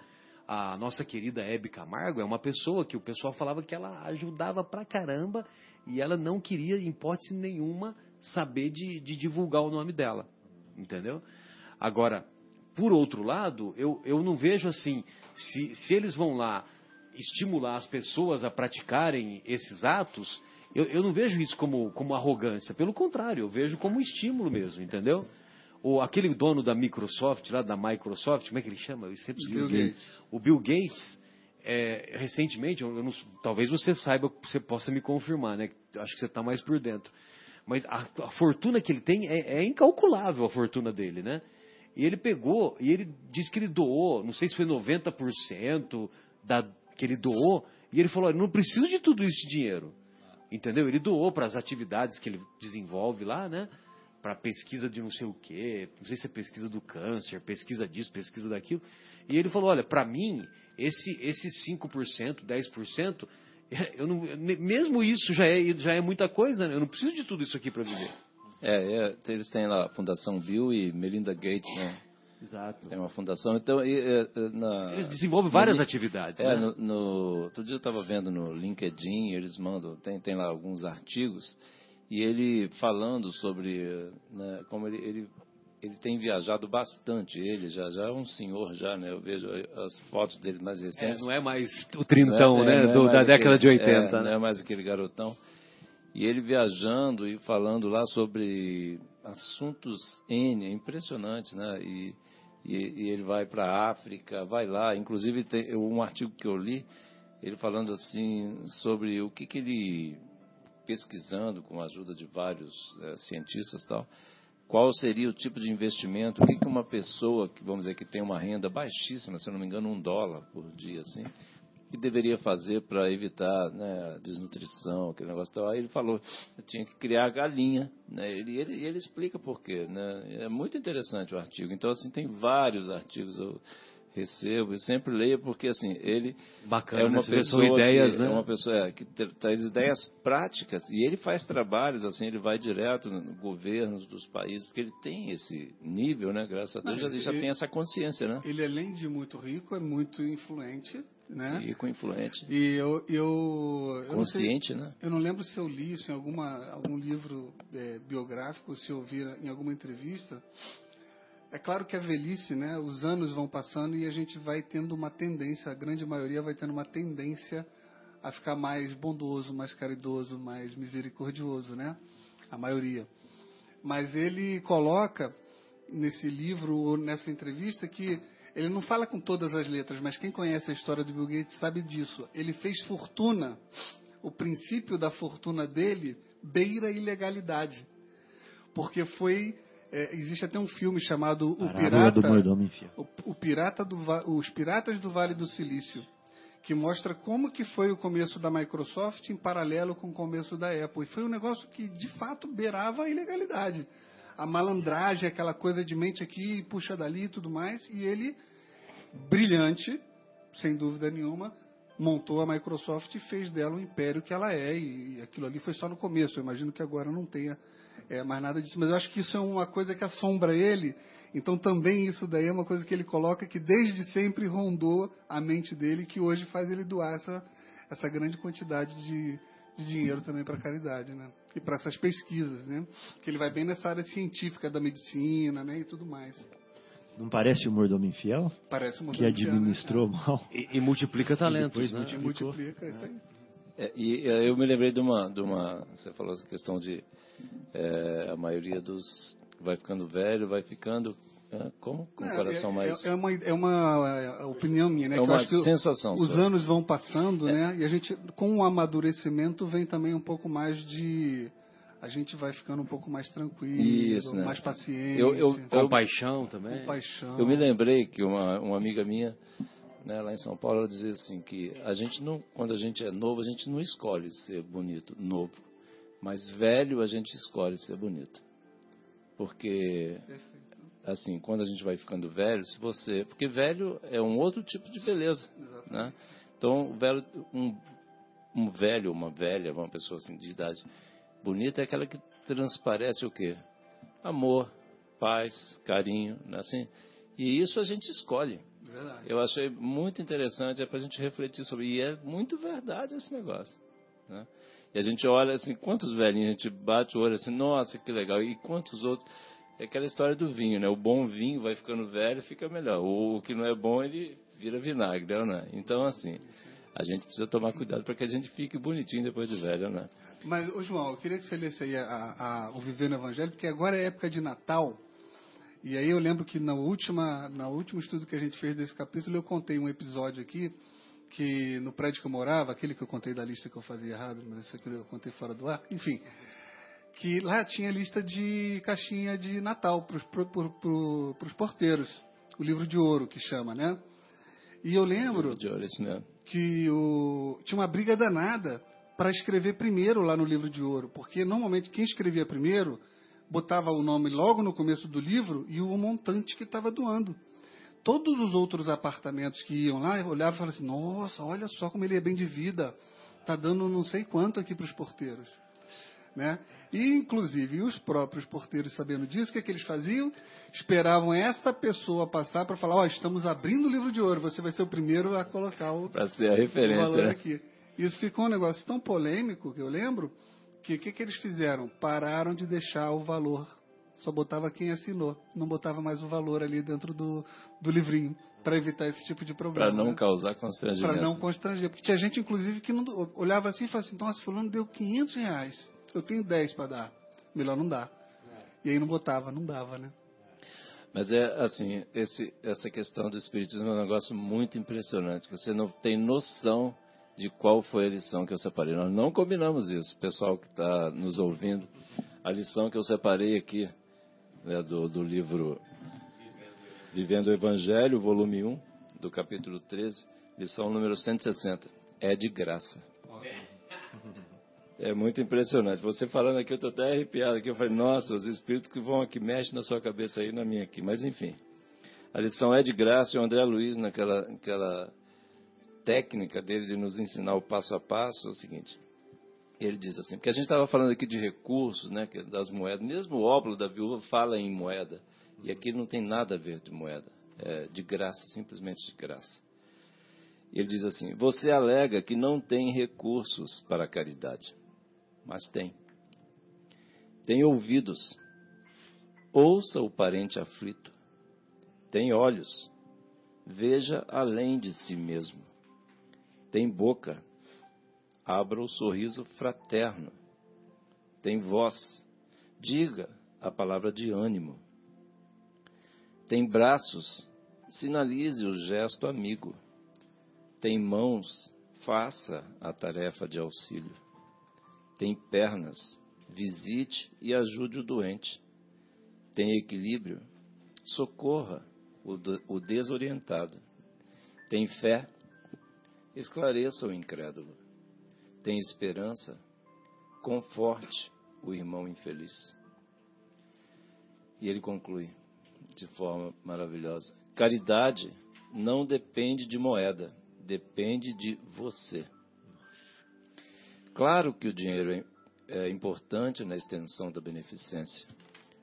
A nossa querida Hebe Camargo é uma pessoa que o pessoal falava que ela ajudava pra caramba e ela não queria, em hipótese nenhuma, saber de, de divulgar o nome dela. Entendeu? Agora, por outro lado, eu, eu não vejo assim, se, se eles vão lá estimular as pessoas a praticarem esses atos, eu, eu não vejo isso como, como arrogância. Pelo contrário, eu vejo como estímulo mesmo, entendeu? Ou aquele dono da Microsoft, lá da Microsoft, como é que ele chama? Eu sempre Bill Gates. O Bill Gates, é, recentemente, não, talvez você saiba, você possa me confirmar, né? Acho que você está mais por dentro. Mas a, a, fortuna que ele tem é, é incalculável a fortuna dele, né? E ele pegou, e ele disse que ele doou, não sei se foi 90% da, que ele doou, e ele falou: não preciso de tudo isso de dinheiro. Entendeu? Ele doou para as atividades que ele desenvolve lá, né? Para pesquisa de não sei o quê, não sei se é pesquisa do câncer, pesquisa disso, pesquisa daquilo. E ele falou: olha, para mim, esse, esse 5%, 10%, eu não, mesmo isso já é, já é muita coisa, né? eu não preciso de tudo isso aqui para viver. É, é, eles têm lá a Fundação Bill e Melinda Gates, né? Exato. Tem uma fundação. Então, e, e, na, eles desenvolvem várias no, atividades. É, né? no, no, outro dia eu estava vendo no LinkedIn, eles mandam, tem, tem lá alguns artigos, e ele falando sobre né, como ele, ele, ele tem viajado bastante. Ele já, já é um senhor, já, né? Eu vejo as fotos dele mais é, recentes. É, não é mais o trintão, é, né? É Do, da década aquele, de 80. É, né? Não é mais aquele garotão. E ele viajando e falando lá sobre assuntos N, impressionantes, né? E, e, e ele vai para a África, vai lá. Inclusive, tem um artigo que eu li, ele falando assim sobre o que, que ele, pesquisando com a ajuda de vários é, cientistas tal, qual seria o tipo de investimento, o que, que uma pessoa, que vamos dizer que tem uma renda baixíssima, se eu não me engano, um dólar por dia, assim, que deveria fazer para evitar né, desnutrição, aquele negócio tal. Aí ele falou, eu tinha que criar galinha, né? Ele, ele, ele explica por quê, né? É muito interessante o artigo. Então, assim, tem vários artigos eu recebo e sempre leio porque, assim, ele Bacana, é uma né? pessoa ideias, que, né? é uma pessoa é, que traz ideias práticas e ele faz trabalhos, assim, ele vai direto no governos dos países, porque ele tem esse nível, né? Graças a Deus, Não, já, ele, já tem essa consciência, né? Ele, além de muito rico, é muito influente né? Rico, influente. E eu, eu, eu consciente, sei, né? Eu não lembro se eu li isso em alguma algum livro é, biográfico, se eu vi em alguma entrevista. É claro que a velhice, né? Os anos vão passando e a gente vai tendo uma tendência, a grande maioria vai tendo uma tendência a ficar mais bondoso, mais caridoso, mais misericordioso, né? A maioria. Mas ele coloca nesse livro ou nessa entrevista que ele não fala com todas as letras, mas quem conhece a história do Bill Gates sabe disso. Ele fez fortuna. O princípio da fortuna dele beira a ilegalidade. Porque foi. É, existe até um filme chamado O Pirata. O, o Pirata do, Os Piratas do Vale do Silício. Que mostra como que foi o começo da Microsoft em paralelo com o começo da Apple. E foi um negócio que, de fato, beirava a ilegalidade a malandragem, aquela coisa de mente aqui, puxa dali e tudo mais. E ele, brilhante, sem dúvida nenhuma, montou a Microsoft e fez dela o império que ela é. E aquilo ali foi só no começo. Eu imagino que agora não tenha é, mais nada disso. Mas eu acho que isso é uma coisa que assombra ele. Então também isso daí é uma coisa que ele coloca que desde sempre rondou a mente dele, que hoje faz ele doar essa, essa grande quantidade de, de dinheiro também para caridade, né? E para essas pesquisas, né? Que ele vai bem nessa área científica da medicina, né? E tudo mais. Não parece o mordomo infiel? Parece o mordomo Que administrou infiel, né? mal. E, e multiplica talentos, né? E multiplica, é isso aí. É, e eu me lembrei de uma, de uma, você falou essa questão de é, a maioria dos vai ficando velho, vai ficando é, como? Com o coração é, mais. É uma, é uma é, opinião minha, né? É uma sensação. Os só. anos vão passando, é. né? E a gente, com o amadurecimento, vem também um pouco mais de. A gente vai ficando um pouco mais tranquilo, Isso, né? mais paciente. Eu, eu, compaixão também. Compaixão. Eu me lembrei que uma, uma amiga minha né, lá em São Paulo, ela dizia assim que a gente não, quando a gente é novo, a gente não escolhe ser bonito, novo, mas velho a gente escolhe ser bonito, porque assim, quando a gente vai ficando velho, se você, porque velho é um outro tipo de beleza, né? Então, velho, um, um velho, uma velha, uma pessoa assim de idade bonita é aquela que transparece o quê? Amor, paz, carinho, né? assim. E isso a gente escolhe. Verdade. Eu achei muito interessante, é para a gente refletir sobre. E é muito verdade esse negócio. Né? E a gente olha assim, quantos velhinhos, a gente bate o olho assim, nossa, que legal. E quantos outros. É aquela história do vinho, né? O bom vinho vai ficando velho fica melhor. O, que não é bom, ele vira vinagre, né? Então, assim, a gente precisa tomar cuidado para que a gente fique bonitinho depois de velho, né? Mas, ô João, eu queria que você lesse aí a, a, a, o Viver no Evangelho, porque agora é época de Natal. E aí eu lembro que na última, no último estudo que a gente fez desse capítulo, eu contei um episódio aqui, que no prédio que eu morava, aquele que eu contei da lista que eu fazia errado, mas esse aqui eu contei fora do ar, enfim, que lá tinha lista de caixinha de Natal para os porteiros, o livro de ouro que chama, né? E eu lembro ouro, que o, tinha uma briga danada para escrever primeiro lá no livro de ouro, porque normalmente quem escrevia primeiro botava o nome logo no começo do livro e o montante que estava doando. Todos os outros apartamentos que iam lá olhavam e falavam assim: Nossa, olha só como ele é bem de vida, está dando não sei quanto aqui para os porteiros. Né? E, inclusive, os próprios porteiros, sabendo disso, o que, é que eles faziam? Esperavam essa pessoa passar para falar: Ó, oh, estamos abrindo o livro de ouro, você vai ser o primeiro a colocar o, pra ser a referência, valor né? aqui. Isso ficou um negócio tão polêmico que eu lembro que o que, que eles fizeram? Pararam de deixar o valor. Só botava quem assinou. Não botava mais o valor ali dentro do, do livrinho. Para evitar esse tipo de problema. Para não né? causar constrangimento. Para não constranger. Porque tinha gente, inclusive, que não, olhava assim e falava assim: nossa, fulano deu 500 reais. Eu tenho 10 para dar. Melhor não dar. E aí não botava, não dava, né? Mas é assim, esse, essa questão do espiritismo é um negócio muito impressionante. Você não tem noção de qual foi a lição que eu separei. Nós não combinamos isso, pessoal que está nos ouvindo. A lição que eu separei aqui, né, do, do livro Vivendo o Evangelho, volume 1, do capítulo 13, lição número 160, é de graça. É muito impressionante. Você falando aqui, eu estou até arrepiado aqui. Eu falei, nossa, os espíritos que vão aqui mexem na sua cabeça aí, na minha aqui. Mas enfim, a lição é de graça e o André Luiz, naquela, naquela técnica dele de nos ensinar o passo a passo é o seguinte. Ele diz assim, porque a gente estava falando aqui de recursos, né, é das moedas. Mesmo o óbolo da viúva fala em moeda. E aqui não tem nada a ver de moeda. É de graça, simplesmente de graça. Ele diz assim: Você alega que não tem recursos para a caridade, mas tem. Tem ouvidos, ouça o parente aflito. Tem olhos, veja além de si mesmo tem boca, abra o sorriso fraterno. Tem voz, diga a palavra de ânimo. Tem braços, sinalize o gesto amigo. Tem mãos, faça a tarefa de auxílio. Tem pernas, visite e ajude o doente. Tem equilíbrio, socorra o desorientado. Tem fé, esclareça o incrédulo. Tem esperança, conforte o irmão infeliz. E ele conclui de forma maravilhosa: caridade não depende de moeda, depende de você. Claro que o dinheiro é, é importante na extensão da beneficência.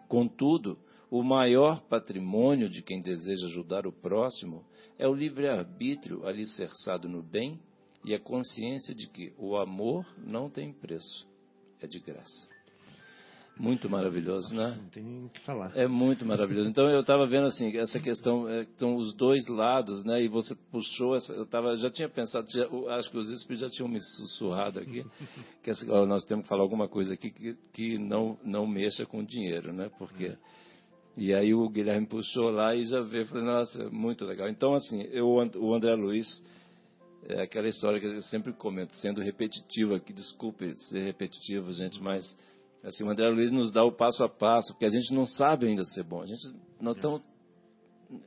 Contudo, o maior patrimônio de quem deseja ajudar o próximo é o livre-arbítrio alicerçado no bem e a consciência de que o amor não tem preço, é de graça. Muito maravilhoso, né? Não tem nem o que falar. É muito maravilhoso. Então eu estava vendo assim essa questão, estão é, os dois lados, né? E você puxou essa, eu tava, já tinha pensado, já, acho que os espíritos já tinham me sussurrado aqui, que essa, ó, nós temos que falar alguma coisa aqui que, que não não mexa com dinheiro, né? Porque e aí o Guilherme puxou lá e já veio, falei, nossa, muito legal. Então, assim, eu, o André Luiz, é aquela história que eu sempre comento, sendo repetitivo aqui, desculpe ser repetitivo, gente, mas assim, o André Luiz nos dá o passo a passo, porque a gente não sabe ainda ser bom. A gente, nós estamos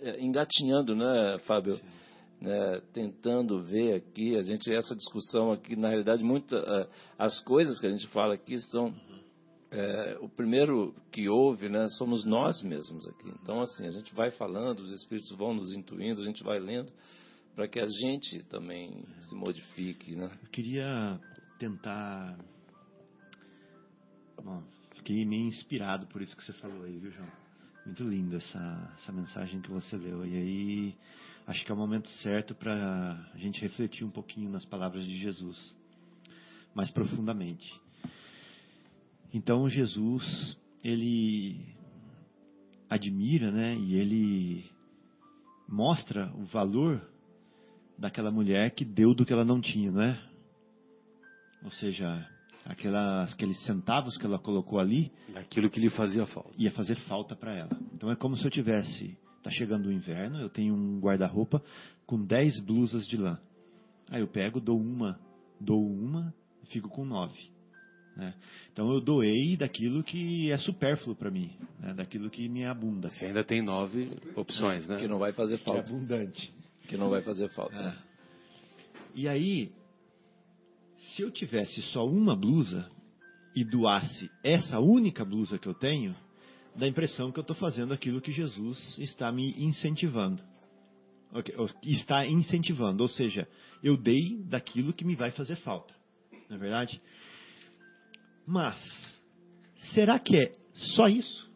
é, engatinhando, né, Fábio, né, tentando ver aqui, a gente essa discussão aqui, na realidade, muita, uh, as coisas que a gente fala aqui são é, o primeiro que ouve, né, somos nós mesmos aqui. Então, assim, a gente vai falando, os espíritos vão nos intuindo, a gente vai lendo, para que a gente também se modifique, né? Eu queria tentar. Bom, fiquei meio inspirado por isso que você falou aí, viu, João? Muito lindo essa, essa mensagem que você leu. E aí, acho que é o momento certo para a gente refletir um pouquinho nas palavras de Jesus, mais profundamente. Então, Jesus, ele admira, né, e ele mostra o valor daquela mulher que deu do que ela não tinha, não é? Ou seja, aquelas, aqueles centavos que ela colocou ali. Daquilo que lhe fazia falta. Ia fazer falta para ela. Então é como se eu tivesse. Está chegando o inverno, eu tenho um guarda-roupa com 10 blusas de lã. Aí eu pego, dou uma, dou uma, fico com nove. Né? Então eu doei daquilo que é supérfluo para mim, né? daquilo que me abunda. Você ainda tem nove opções, né? Que não vai fazer falta. Que é abundante. Que não vai fazer falta. É. E aí, se eu tivesse só uma blusa e doasse essa única blusa que eu tenho, dá a impressão que eu estou fazendo aquilo que Jesus está me incentivando. Está incentivando, ou seja, eu dei daquilo que me vai fazer falta. Não é verdade? Mas, será que é só isso?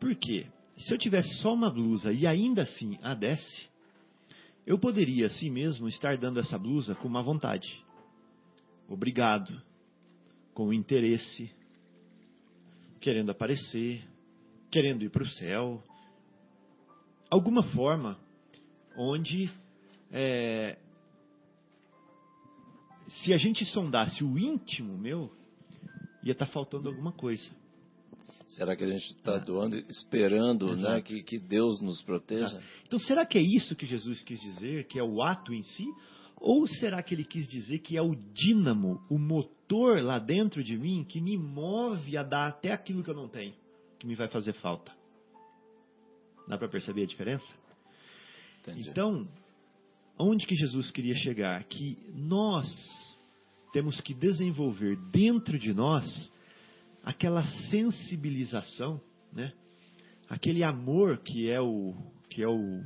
Por quê? Se eu tivesse só uma blusa e ainda assim a desce, eu poderia assim mesmo estar dando essa blusa com má vontade obrigado, com interesse, querendo aparecer, querendo ir para o céu. Alguma forma onde, é, se a gente sondasse o íntimo meu, ia estar tá faltando alguma coisa. Será que a gente está é. doando, esperando né, que, que Deus nos proteja? Então, será que é isso que Jesus quis dizer, que é o ato em si? Ou será que ele quis dizer que é o dínamo, o motor lá dentro de mim que me move a dar até aquilo que eu não tenho, que me vai fazer falta? Dá para perceber a diferença? Entendi. Então, onde que Jesus queria chegar? Que nós temos que desenvolver dentro de nós aquela sensibilização, né? Aquele amor que é o que é o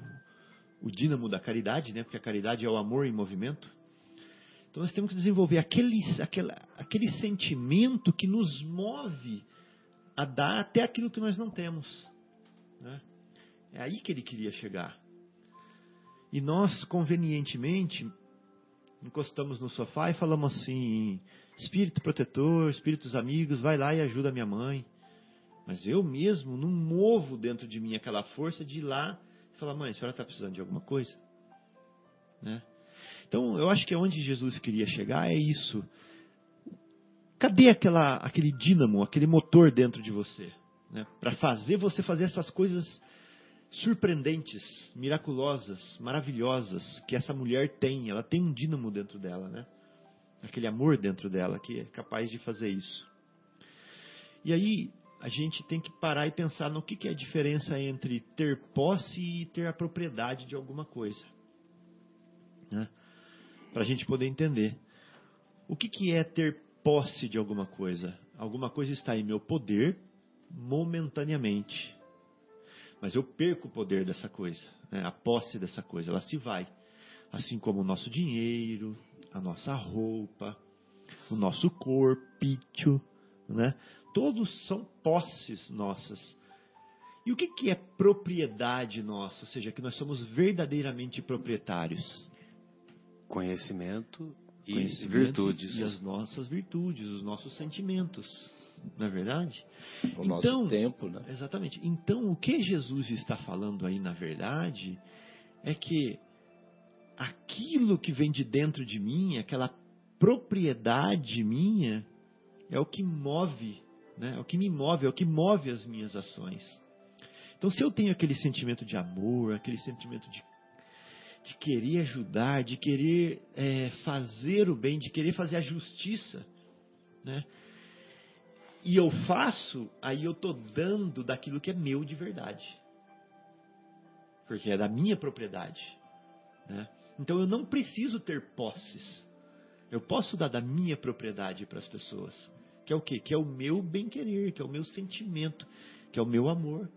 o dínamo da caridade, né? Porque a caridade é o amor em movimento. Então nós temos que desenvolver aquele, aquele, aquele sentimento que nos move a dar até aquilo que nós não temos. Né? É aí que ele queria chegar. E nós, convenientemente, encostamos no sofá e falamos assim: Espírito protetor, espíritos amigos, vai lá e ajuda a minha mãe. Mas eu mesmo não movo dentro de mim aquela força de ir lá falar, mãe, a senhora está precisando de alguma coisa? Né? Então, eu acho que onde Jesus queria chegar é isso. Cadê aquela, aquele dínamo, aquele motor dentro de você? Né? Para fazer você fazer essas coisas surpreendentes, miraculosas, maravilhosas que essa mulher tem. Ela tem um dínamo dentro dela, né? Aquele amor dentro dela que é capaz de fazer isso. E aí, a gente tem que parar e pensar no que, que é a diferença entre ter posse e ter a propriedade de alguma coisa. Né? Para a gente poder entender. O que, que é ter posse de alguma coisa? Alguma coisa está em meu poder momentaneamente. Mas eu perco o poder dessa coisa, né? a posse dessa coisa, ela se vai. Assim como o nosso dinheiro, a nossa roupa, o nosso corpício, né? Todos são posses nossas. E o que, que é propriedade nossa? Ou seja, que nós somos verdadeiramente proprietários? Conhecimento e Conhecimento virtudes. E as nossas virtudes, os nossos sentimentos. Não é verdade? O então, nosso tempo, né? Exatamente. Então, o que Jesus está falando aí, na verdade, é que aquilo que vem de dentro de mim, aquela propriedade minha, é o que move né? É o que me move, é o que move as minhas ações. Então, se eu tenho aquele sentimento de amor, aquele sentimento de, de querer ajudar, de querer é, fazer o bem, de querer fazer a justiça, né? e eu faço, aí eu estou dando daquilo que é meu de verdade. Porque é da minha propriedade. Né? Então eu não preciso ter posses. Eu posso dar da minha propriedade para as pessoas. Que é o quê? Que é o meu bem-querer, que é o meu sentimento, que é o meu amor.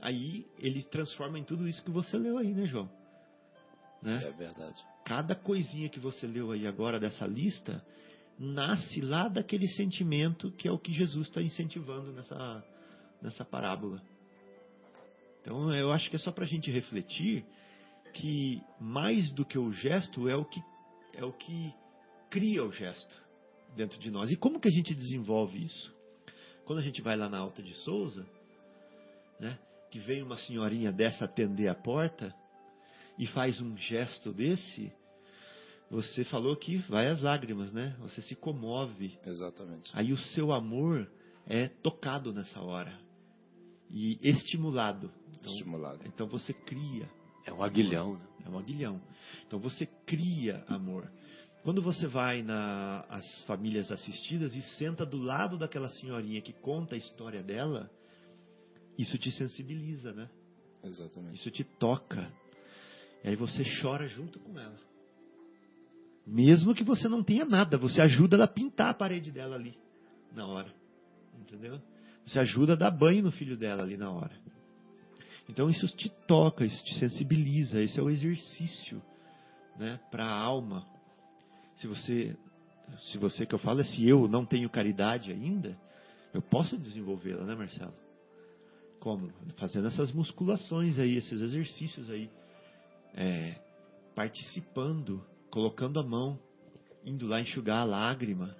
Aí ele transforma em tudo isso que você leu aí, né, João? Né? É verdade. Cada coisinha que você leu aí agora dessa lista nasce lá daquele sentimento que é o que Jesus está incentivando nessa, nessa parábola. Então eu acho que é só para a gente refletir que mais do que o gesto é o que é o que cria o gesto dentro de nós. E como que a gente desenvolve isso? Quando a gente vai lá na Alta de Souza, né, que vem uma senhorinha dessa atender a porta e faz um gesto desse, você falou que vai às lágrimas, né? Você se comove. Exatamente. Aí o seu amor é tocado nessa hora e estimulado. Então, estimulado. Então você cria. É um aguilhão. Né? É um aguilhão. Então você cria amor. Quando você vai nas famílias assistidas e senta do lado daquela senhorinha que conta a história dela, isso te sensibiliza, né? Exatamente. Isso te toca. E aí você chora junto com ela. Mesmo que você não tenha nada, você ajuda ela a pintar a parede dela ali, na hora. Entendeu? Você ajuda a dar banho no filho dela ali na hora. Então isso te toca, isso te sensibiliza, esse é o exercício né, para a alma. Se você, se você que eu falo é se eu não tenho caridade ainda, eu posso desenvolvê-la, né, Marcelo? Como? Fazendo essas musculações aí, esses exercícios aí, é, participando, colocando a mão, indo lá enxugar a lágrima,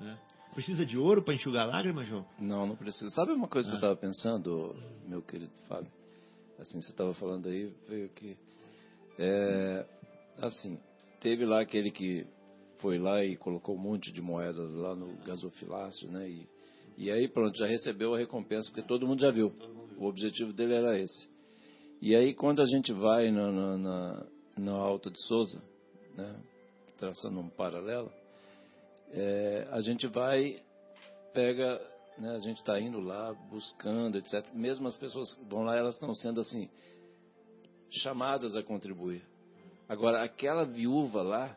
né? Precisa de ouro para enxugar a lágrima, João? Não, não precisa. Sabe uma coisa ah. que eu estava ah. pensando, meu querido Fábio? Assim, você estava falando aí, veio que. É, assim, teve lá aquele que foi lá e colocou um monte de moedas lá no gasofilácio, né? E, e aí, pronto, já recebeu a recompensa, porque todo mundo já viu. O objetivo dele era esse. E aí, quando a gente vai na, na, na, na Alta de Souza, né? traçando um paralelo, é, a gente vai, pega, né, a gente está indo lá, buscando, etc. Mesmo as pessoas que vão lá, elas estão sendo assim, chamadas a contribuir. Agora, aquela viúva lá,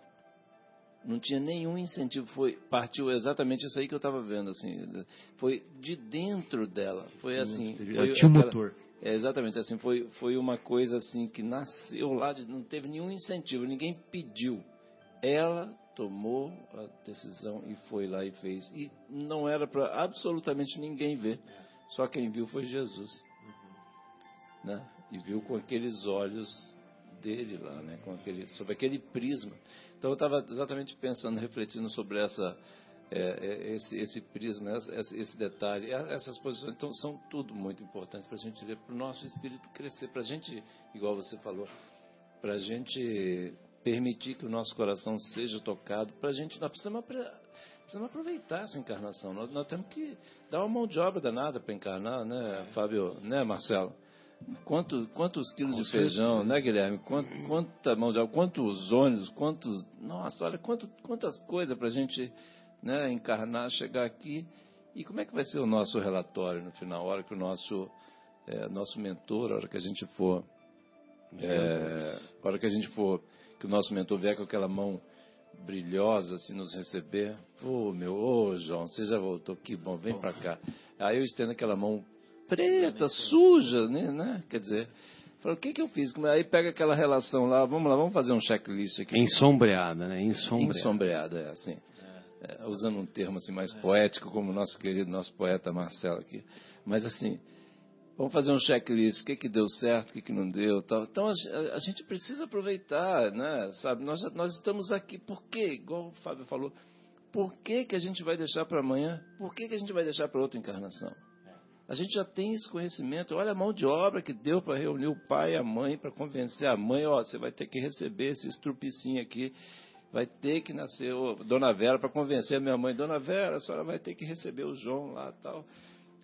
não tinha nenhum incentivo, foi partiu exatamente isso aí que eu estava vendo, assim, foi de dentro dela, foi assim, foi tinha um motor. É, exatamente, assim, foi, foi uma coisa assim que nasceu lá, de, não teve nenhum incentivo, ninguém pediu. Ela tomou a decisão e foi lá e fez. E não era para absolutamente ninguém ver. Só quem viu foi Jesus. Né? E viu com aqueles olhos dele lá, né? com aquele, sobre aquele prisma. Então eu estava exatamente pensando, refletindo sobre essa, é, é, esse, esse prisma, esse, esse, detalhe, essas posições. Então são tudo muito importantes para a gente ver, para o nosso espírito crescer, para a gente, igual você falou, para a gente permitir que o nosso coração seja tocado, para a gente, nós precisamos, precisamos, aproveitar essa encarnação. Nós, nós, temos que dar uma mão de obra danada para encarnar, né, Fábio, né, Marcelo? Quantos, quantos quilos Com de feijão, né, Guilherme? Quanto, quanta mão de obra, quantos ônibus, quantos. Nossa, olha quanto, quantas coisas para a gente né, encarnar, chegar aqui. E como é que vai ser o nosso relatório no final, a hora que o nosso, é, nosso mentor, a hora que a gente for. É, a hora que a gente for que o nosso mentor vier com aquela mão brilhosa assim nos receber. Ô, oh, meu, ô, oh, João, você já voltou, que bom, vem para cá. Aí eu estendo aquela mão preta, suja, né? né? Quer dizer, falo, o que que eu fiz? Aí pega aquela relação lá, vamos lá, vamos fazer um checklist aqui. Ensombreada, né? Ensombreada. Ensombreada, é assim. É, usando um termo assim mais poético, como o nosso querido, nosso poeta Marcelo aqui. Mas assim, Vamos fazer um checklist, o que, que deu certo, o que, que não deu. Tal. Então a, a, gente precisa aproveitar, né? Sabe? Nós, nós estamos aqui, por quê? Igual o Fábio falou, por que, que a gente vai deixar para amanhã? Por que, que a gente vai deixar para outra encarnação? A gente já tem esse conhecimento. Olha a mão de obra que deu para reunir o pai e a mãe, para convencer a mãe, ó, você vai ter que receber esse estrupicinho aqui, vai ter que nascer, ô, Dona Vera, para convencer a minha mãe, Dona Vera, a senhora vai ter que receber o João lá tal.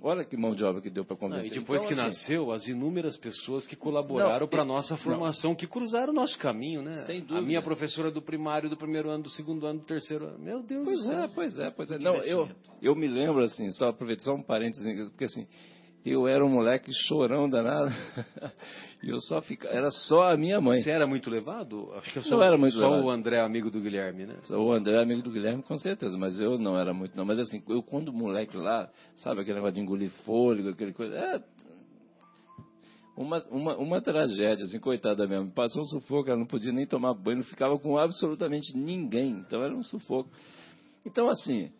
Olha que mão de obra que deu para convencer. Não, e depois então, que assim, nasceu, as inúmeras pessoas que colaboraram para a nossa formação, não. que cruzaram o nosso caminho, né? Sem dúvida. A minha professora do primário, do primeiro ano, do segundo ano, do terceiro ano. Meu Deus pois do céu. É, pois é, pois é. Não, eu, eu me lembro, assim, só aproveitar só um parênteses, porque assim, Eu era um moleque chorão danado. E eu só ficava, era só a minha mãe. Você era muito levado? Acho que eu sou, Não era muito só levado. o André, amigo do Guilherme, né? O André amigo do Guilherme, com certeza, mas eu não era muito, não. Mas assim, eu quando moleque lá, sabe aquele negócio de engolir fôlego, aquele coisa. É, uma, uma, uma tragédia, assim, coitada mesmo. Passou um sufoco, ela não podia nem tomar banho, não ficava com absolutamente ninguém. Então era um sufoco. Então, assim,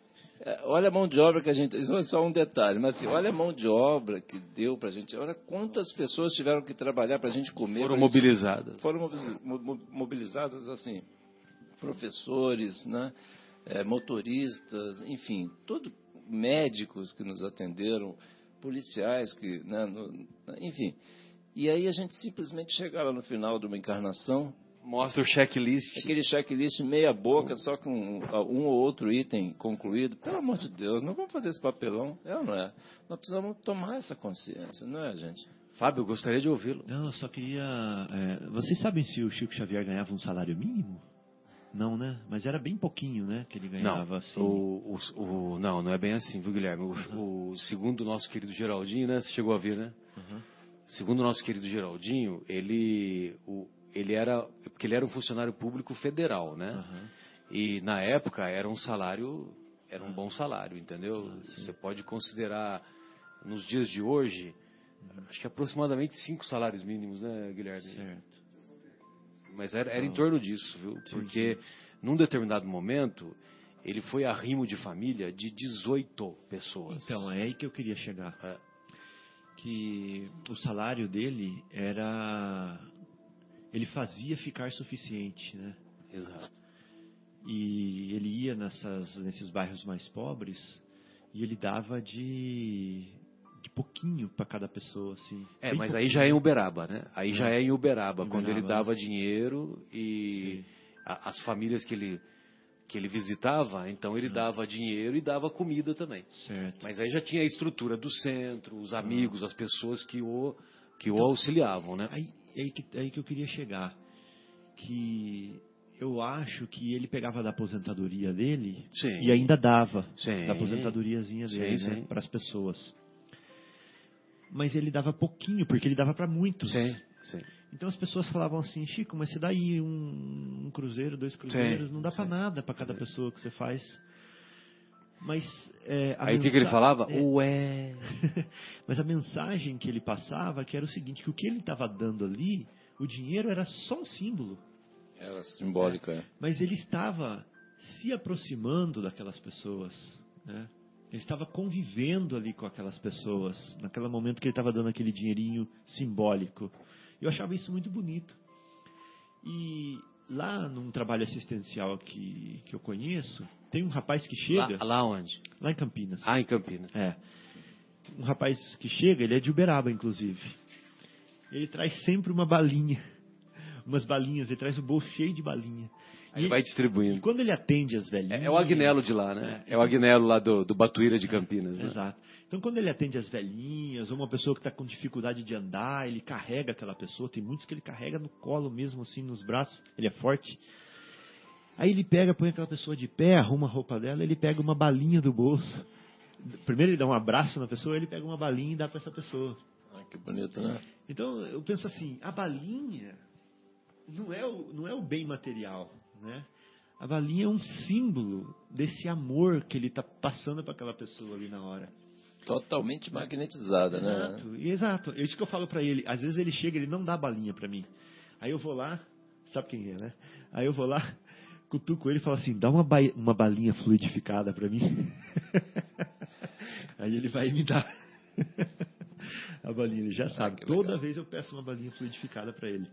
olha a mão de obra que a gente. Isso é só um detalhe, mas assim, olha a mão de obra que deu pra gente. Olha quantas pessoas tiveram que trabalhar pra gente comer. Foram gente- mobilizadas. foram mobiliz- mo- mo- mobilizadas assim professores, né, eh, motoristas, enfim, todo médicos que nos atenderam, policiais que, né, no- enfim. E aí a gente simplesmente chegava no final de uma encarnação, Mostra o checklist. aquele checklist meia boca, só com um ou outro item concluído. Pelo amor de Deus, não vamos fazer esse papelão, é ou não é? Nós precisamos tomar essa consciência, não é, gente? Fábio, eu gostaria de ouvi-lo. Não, eu só queria. é, vocês sabem se o Chico Xavier ganhava um salário mínimo? Não, né? Mas era bem pouquinho, né? Que ele ganhava Não, assim. o, o- o- não, não é bem assim, viu, Guilherme? O, o segundo nosso querido Geraldinho, né? Você chegou a ver, né? Uhum. Segundo o nosso querido Geraldinho, ele, o, ele era, porque ele era um funcionário público federal, né? Aham. E na época era um salário, era um bom salário, entendeu? Ah. Você pode considerar nos dias de hoje, acho que aproximadamente cinco salários mínimos, né, Guilherme? Certo. Mas era, era em Ah. torno disso, viu? Sim, Porque num determinado momento ele foi arrimo de família de 18 pessoas. Então, é aí que eu queria chegar. É. Que o salário dele era. Ele fazia ficar suficiente, né? Exato. E ele ia nessas, nesses bairros mais pobres e ele dava de, de pouquinho para cada pessoa, assim. É, mas aí pouquinho. já é em Uberaba, né? Aí já É. é em Uberaba, quando ele Uberaba, dava dinheiro e a- as famílias que ele que ele visitava, então ele dava dinheiro e dava comida também. Certo. Mas aí já tinha a estrutura do centro, os amigos, as pessoas que o que o Então, auxiliavam, né? Aí, aí, que, aí que eu queria chegar. Que eu acho que ele pegava da aposentadoria dele Sim. e ainda dava Sim. da aposentadoriazinha dele Sim, né, para as pessoas. Mas ele dava pouquinho, porque ele dava para muitos. Então as pessoas falavam assim, Chico, mas você dá aí um, um cruzeiro, dois cruzeiros, não dá para nada para cada pessoa que você faz. Mas é, a Aí o que, que ele mensa- falava? é, Ué. mas a mensagem que ele passava que era o seguinte, que o que ele estava dando ali, o dinheiro era só um símbolo, Era simbólica. é. mas ele estava se aproximando daquelas pessoas, né? Ele estava convivendo ali com aquelas pessoas, naquele momento que ele estava dando aquele dinheirinho simbólico. Eu achava isso muito bonito. E lá num trabalho assistencial que, que eu conheço, tem um rapaz que chega, Lá, lá onde? lá em Campinas. Ah, em Campinas. É. Um rapaz que chega, ele é de Uberaba, inclusive. Ele traz sempre uma balinha. Umas balinhas, ele traz o bolso cheio de balinha. Aí E, vai e distribuindo. quando ele atende as velhinhas. É, é o Agnello de lá, né? É, o Agnello lá do, do Batuíra de Campinas, né? Exato. Então, quando ele atende as velhinhas, ou uma pessoa que está com dificuldade de andar, ele carrega aquela pessoa. Tem muitos que ele carrega no colo mesmo, assim, nos braços. Ele é forte. Aí ele pega, põe aquela pessoa de pé, arruma a roupa dela, ele pega uma balinha do bolso. Primeiro ele dá um abraço na pessoa, ele pega uma balinha e dá para essa pessoa. Ah, que bonito, né? Então eu penso assim, a balinha não é o, não é o bem material, né? A balinha é um símbolo desse amor que ele está passando para aquela pessoa ali na hora. Totalmente magnetizada, né? Exato, exato. É isso que eu falo para ele. Às vezes ele chega, ele não dá balinha para mim. Aí eu vou lá, sabe quem é, né? Aí eu vou lá, cutuco ele e falo assim, dá uma, ba uma balinha fluidificada para mim. Aí ele vai me dar a balinha, ele já sabe. que Toda vez eu peço uma balinha fluidificada para ele.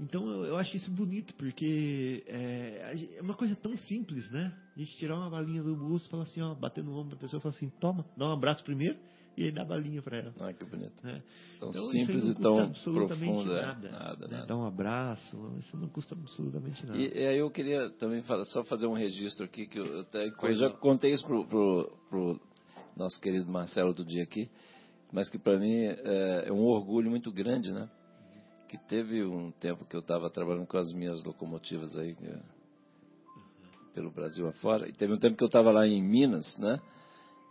Então eu, eu acho isso bonito, porque é, é uma coisa tão simples, né? A gente tirar uma balinha do bolso e falar assim, ó, bater no ombro da pessoa e falar assim, toma, dá um abraço primeiro e aí dá a balinha para ela. Ah, que bonito. Né? Tão Então, simples e tão profundo. é. Nada, Nada, né? nada. Dar um abraço, isso não custa absolutamente nada. E, e aí eu queria também falar, só fazer um registro aqui, que eu, até, eu já contei isso pro, pro, pro nosso querido Marcelo do dia aqui, mas que para mim é, é um orgulho muito grande, né? Que teve um tempo que eu estava trabalhando com as minhas locomotivas aí, é, pelo Brasil afora, e teve um tempo que eu estava lá em Minas, né?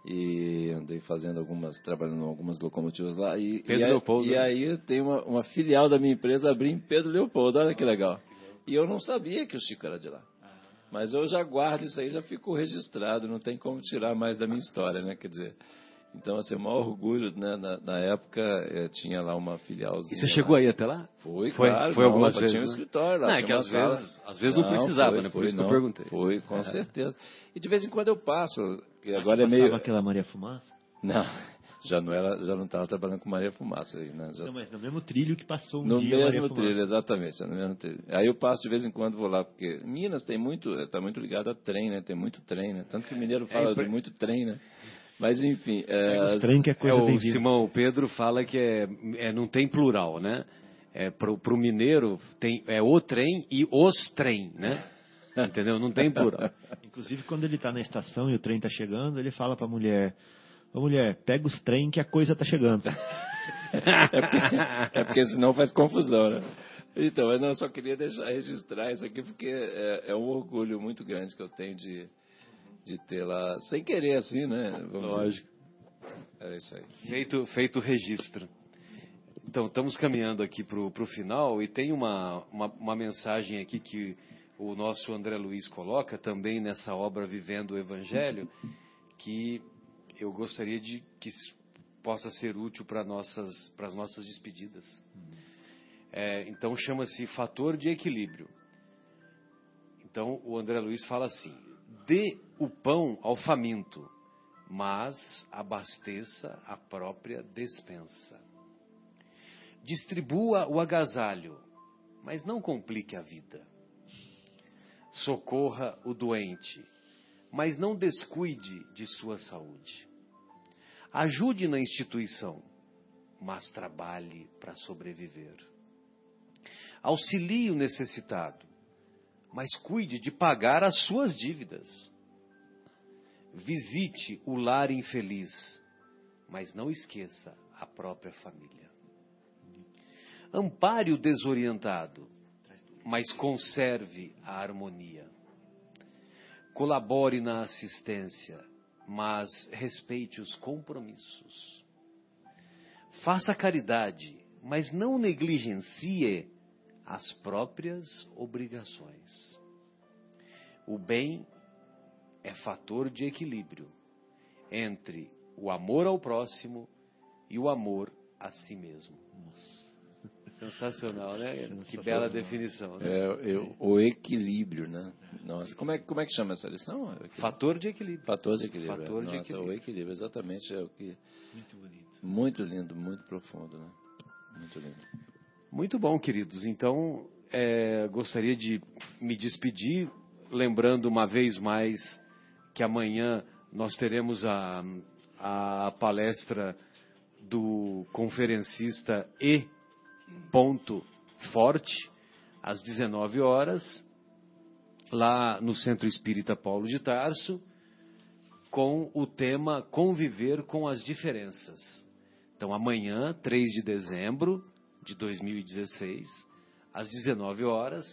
e andei fazendo algumas, trabalhando algumas locomotivas lá. E, Pedro e, aí- Leopoldo, E né? aí tem uma, uma filial da minha empresa abrir em Pedro Leopoldo, olha que legal. E eu não sabia que o Chico era de lá. Mas eu já guardo isso aí, já ficou registrado, não tem como tirar mais da minha história, né? Quer dizer, então, assim, o maior orgulho, né? Na, na época, eh, tinha lá uma filialzinha. E você chegou lá. aí até lá? Foi, Foi- claro. foi algumas não, vezes, Tinha um né? escritório lá. Não, é que às sala. vezes- às vezes não precisava, né? Por isso que eu não. perguntei. Foi, com certeza. E de vez em quando eu passo, que agora é meio... aquela Maria Fumaça? Não, já não era, já não estava trabalhando com Maria Fumaça aí, né? Já- Não, mas no mesmo trilho que passou um no dia Maria mesmo Fumaça. trilho, exatamente, no mesmo trilho. Aí eu passo de vez em quando vou lá, porque Minas tem muito, está muito ligado a trem, né? Tem muito trem, né? Tanto que o mineiro fala impre- de muito trem, né? Mas enfim, é, trem que é É, coisa o bem viva. Simão, o Pedro fala que é, é- não tem plural, né? É, pro, pro mineiro tem, é o trem e os trem, né? Entendeu? Não tem plural. Inclusive, quando ele tá na estação e o trem tá chegando, ele fala pra mulher: Ô mulher, pega os trem que a coisa tá chegando. é, porque, é porque senão faz confusão, né? Então, eu não, só queria deixar registrar isso aqui, porque é, é um orgulho muito grande que eu tenho de, de ter lá, sem querer assim, né? Vamos dizer. Lógico. Era isso aí. Feito, feito o registro. Então, estamos caminhando aqui para o final e tem uma, uma, uma mensagem aqui que o nosso André Luiz coloca também nessa obra Vivendo o Evangelho, que eu gostaria de que possa ser útil para nossas, para as nossas despedidas. É, então, chama-se Fator de Equilíbrio. Então, o André Luiz fala assim: dê o pão ao faminto, mas abasteça a própria despensa. Distribua o agasalho, mas não complique a vida. Socorra o doente, mas não descuide de sua saúde. Ajude na instituição, mas trabalhe para sobreviver. Auxilie o necessitado, mas cuide de pagar as suas dívidas. Visite o lar infeliz, mas não esqueça a própria família. Ampare o desorientado, mas conserve a harmonia. Colabore na assistência, mas respeite os compromissos. Faça caridade, mas não negligencie as próprias obrigações. O bem é fator de equilíbrio entre o amor ao próximo e o amor a si mesmo. Sensacional, né? Que bela definição. Né? É, eu- o equilíbrio, né? Nossa, como é, como é que chama essa lição? Fator de equilíbrio. Fator de equilíbrio. Fator de Nossa, equilíbrio. o equilíbrio, exatamente, é o que... Muito bonito. Muito lindo, muito profundo, né? Muito lindo. Muito bom, queridos. Então, é, gostaria de me despedir, lembrando uma vez mais que amanhã nós teremos a, a palestra do conferencista E. Ponto Forte, às 19 horas, lá no Centro Espírita Paulo de Tarso, com o tema Conviver com as Diferenças. Então, amanhã, 3 de dezembro de 2016, às 19 horas,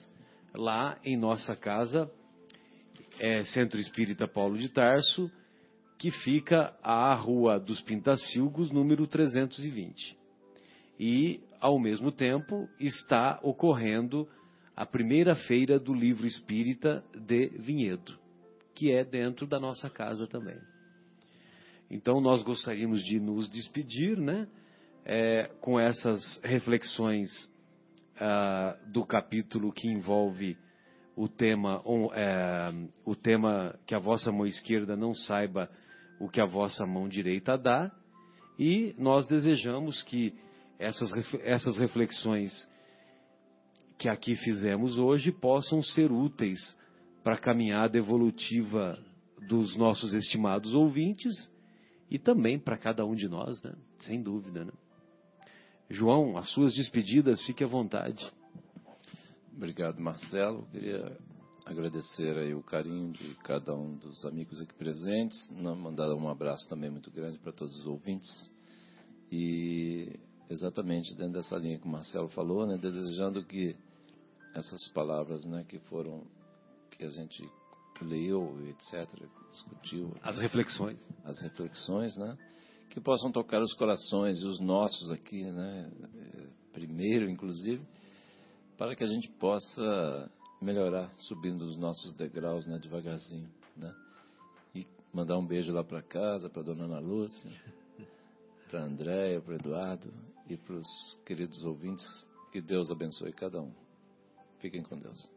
lá em nossa casa, é, Centro Espírita Paulo de Tarso, que fica à Rua dos Pintacilgos, número 320. E, ao mesmo tempo, está ocorrendo a primeira feira do livro espírita de Vinhedo, que é dentro da nossa casa também. Então, nós gostaríamos de nos despedir, né? É, com essas reflexões ah, do capítulo que envolve o tema, um, é, o tema que a vossa mão esquerda não saiba o que a vossa mão direita dá, e nós desejamos que essas, essas reflexões que aqui fizemos hoje possam ser úteis para a caminhada evolutiva dos nossos estimados ouvintes e também para cada um de nós, né? Sem dúvida, né? João, as suas despedidas, fique à vontade. Obrigado, Marcelo. Queria agradecer aí o carinho de cada um dos amigos aqui presentes, não, mandar um abraço também muito grande para todos os ouvintes e exatamente dentro dessa linha que o Marcelo falou, né, desejando que essas palavras, né, que foram que a gente leu, etc., discutiu. As reflexões. As reflexões, né? Que possam tocar os corações e os nossos aqui, né? Primeiro, inclusive, para que a gente possa melhorar subindo os nossos degraus, né? Devagarzinho, né? E mandar um beijo lá para casa, para dona Ana Lúcia, para Andréia, para Eduardo e para os queridos ouvintes. Que Deus abençoe cada um. Fiquem com Deus.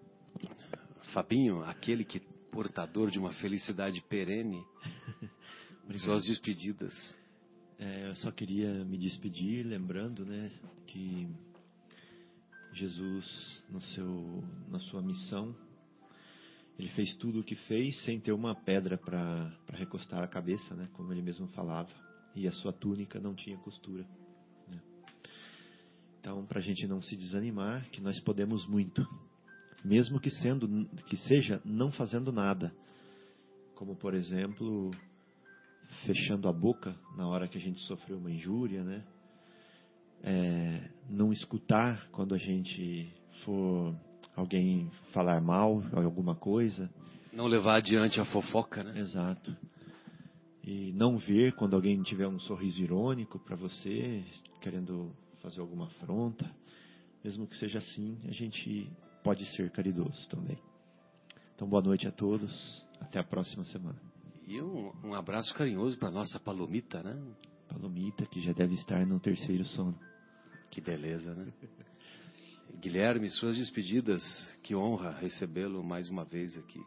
Fabinho, aquele que portador de uma felicidade perene, suas despedidas. É, eu só queria me despedir lembrando, né, que Jesus, no seu, na sua missão, ele fez tudo o que fez sem ter uma pedra para recostar a cabeça, né, como ele mesmo falava, e a sua túnica não tinha costura. Né. Então, para a gente não se desanimar, que nós podemos muito mesmo que sendo que seja não fazendo nada, como por exemplo fechando a boca na hora que a gente sofreu uma injúria, né? É, não escutar quando a gente for alguém falar mal alguma coisa, não levar adiante a fofoca, né? Exato. E não ver quando alguém tiver um sorriso irônico para você, querendo fazer alguma afronta, mesmo que seja assim, a gente pode ser caridoso também. Então, boa noite a todos. Até a próxima semana. E um, um abraço carinhoso para nossa Palomita, né? Palomita, que já deve estar no terceiro sono. Que beleza, né? Guilherme, suas despedidas. Que honra recebê-lo mais uma vez aqui.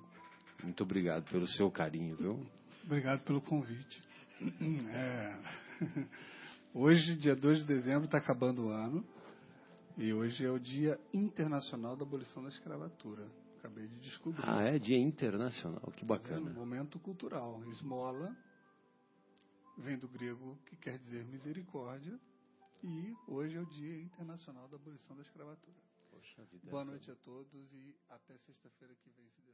Muito obrigado pelo seu carinho, viu? Obrigado pelo convite. É... Hoje, dia 2 de dezembro, está acabando o ano. E hoje é o Dia Internacional da Abolição da Escravatura. Acabei de descobrir. Ah, é Dia Internacional, que bacana. É um momento cultural. Esmola vem do grego que quer dizer misericórdia. E hoje é o Dia Internacional da Abolição da Escravatura. Poxa vida. Boa noite a todos e até sexta-feira que vem, se Deus.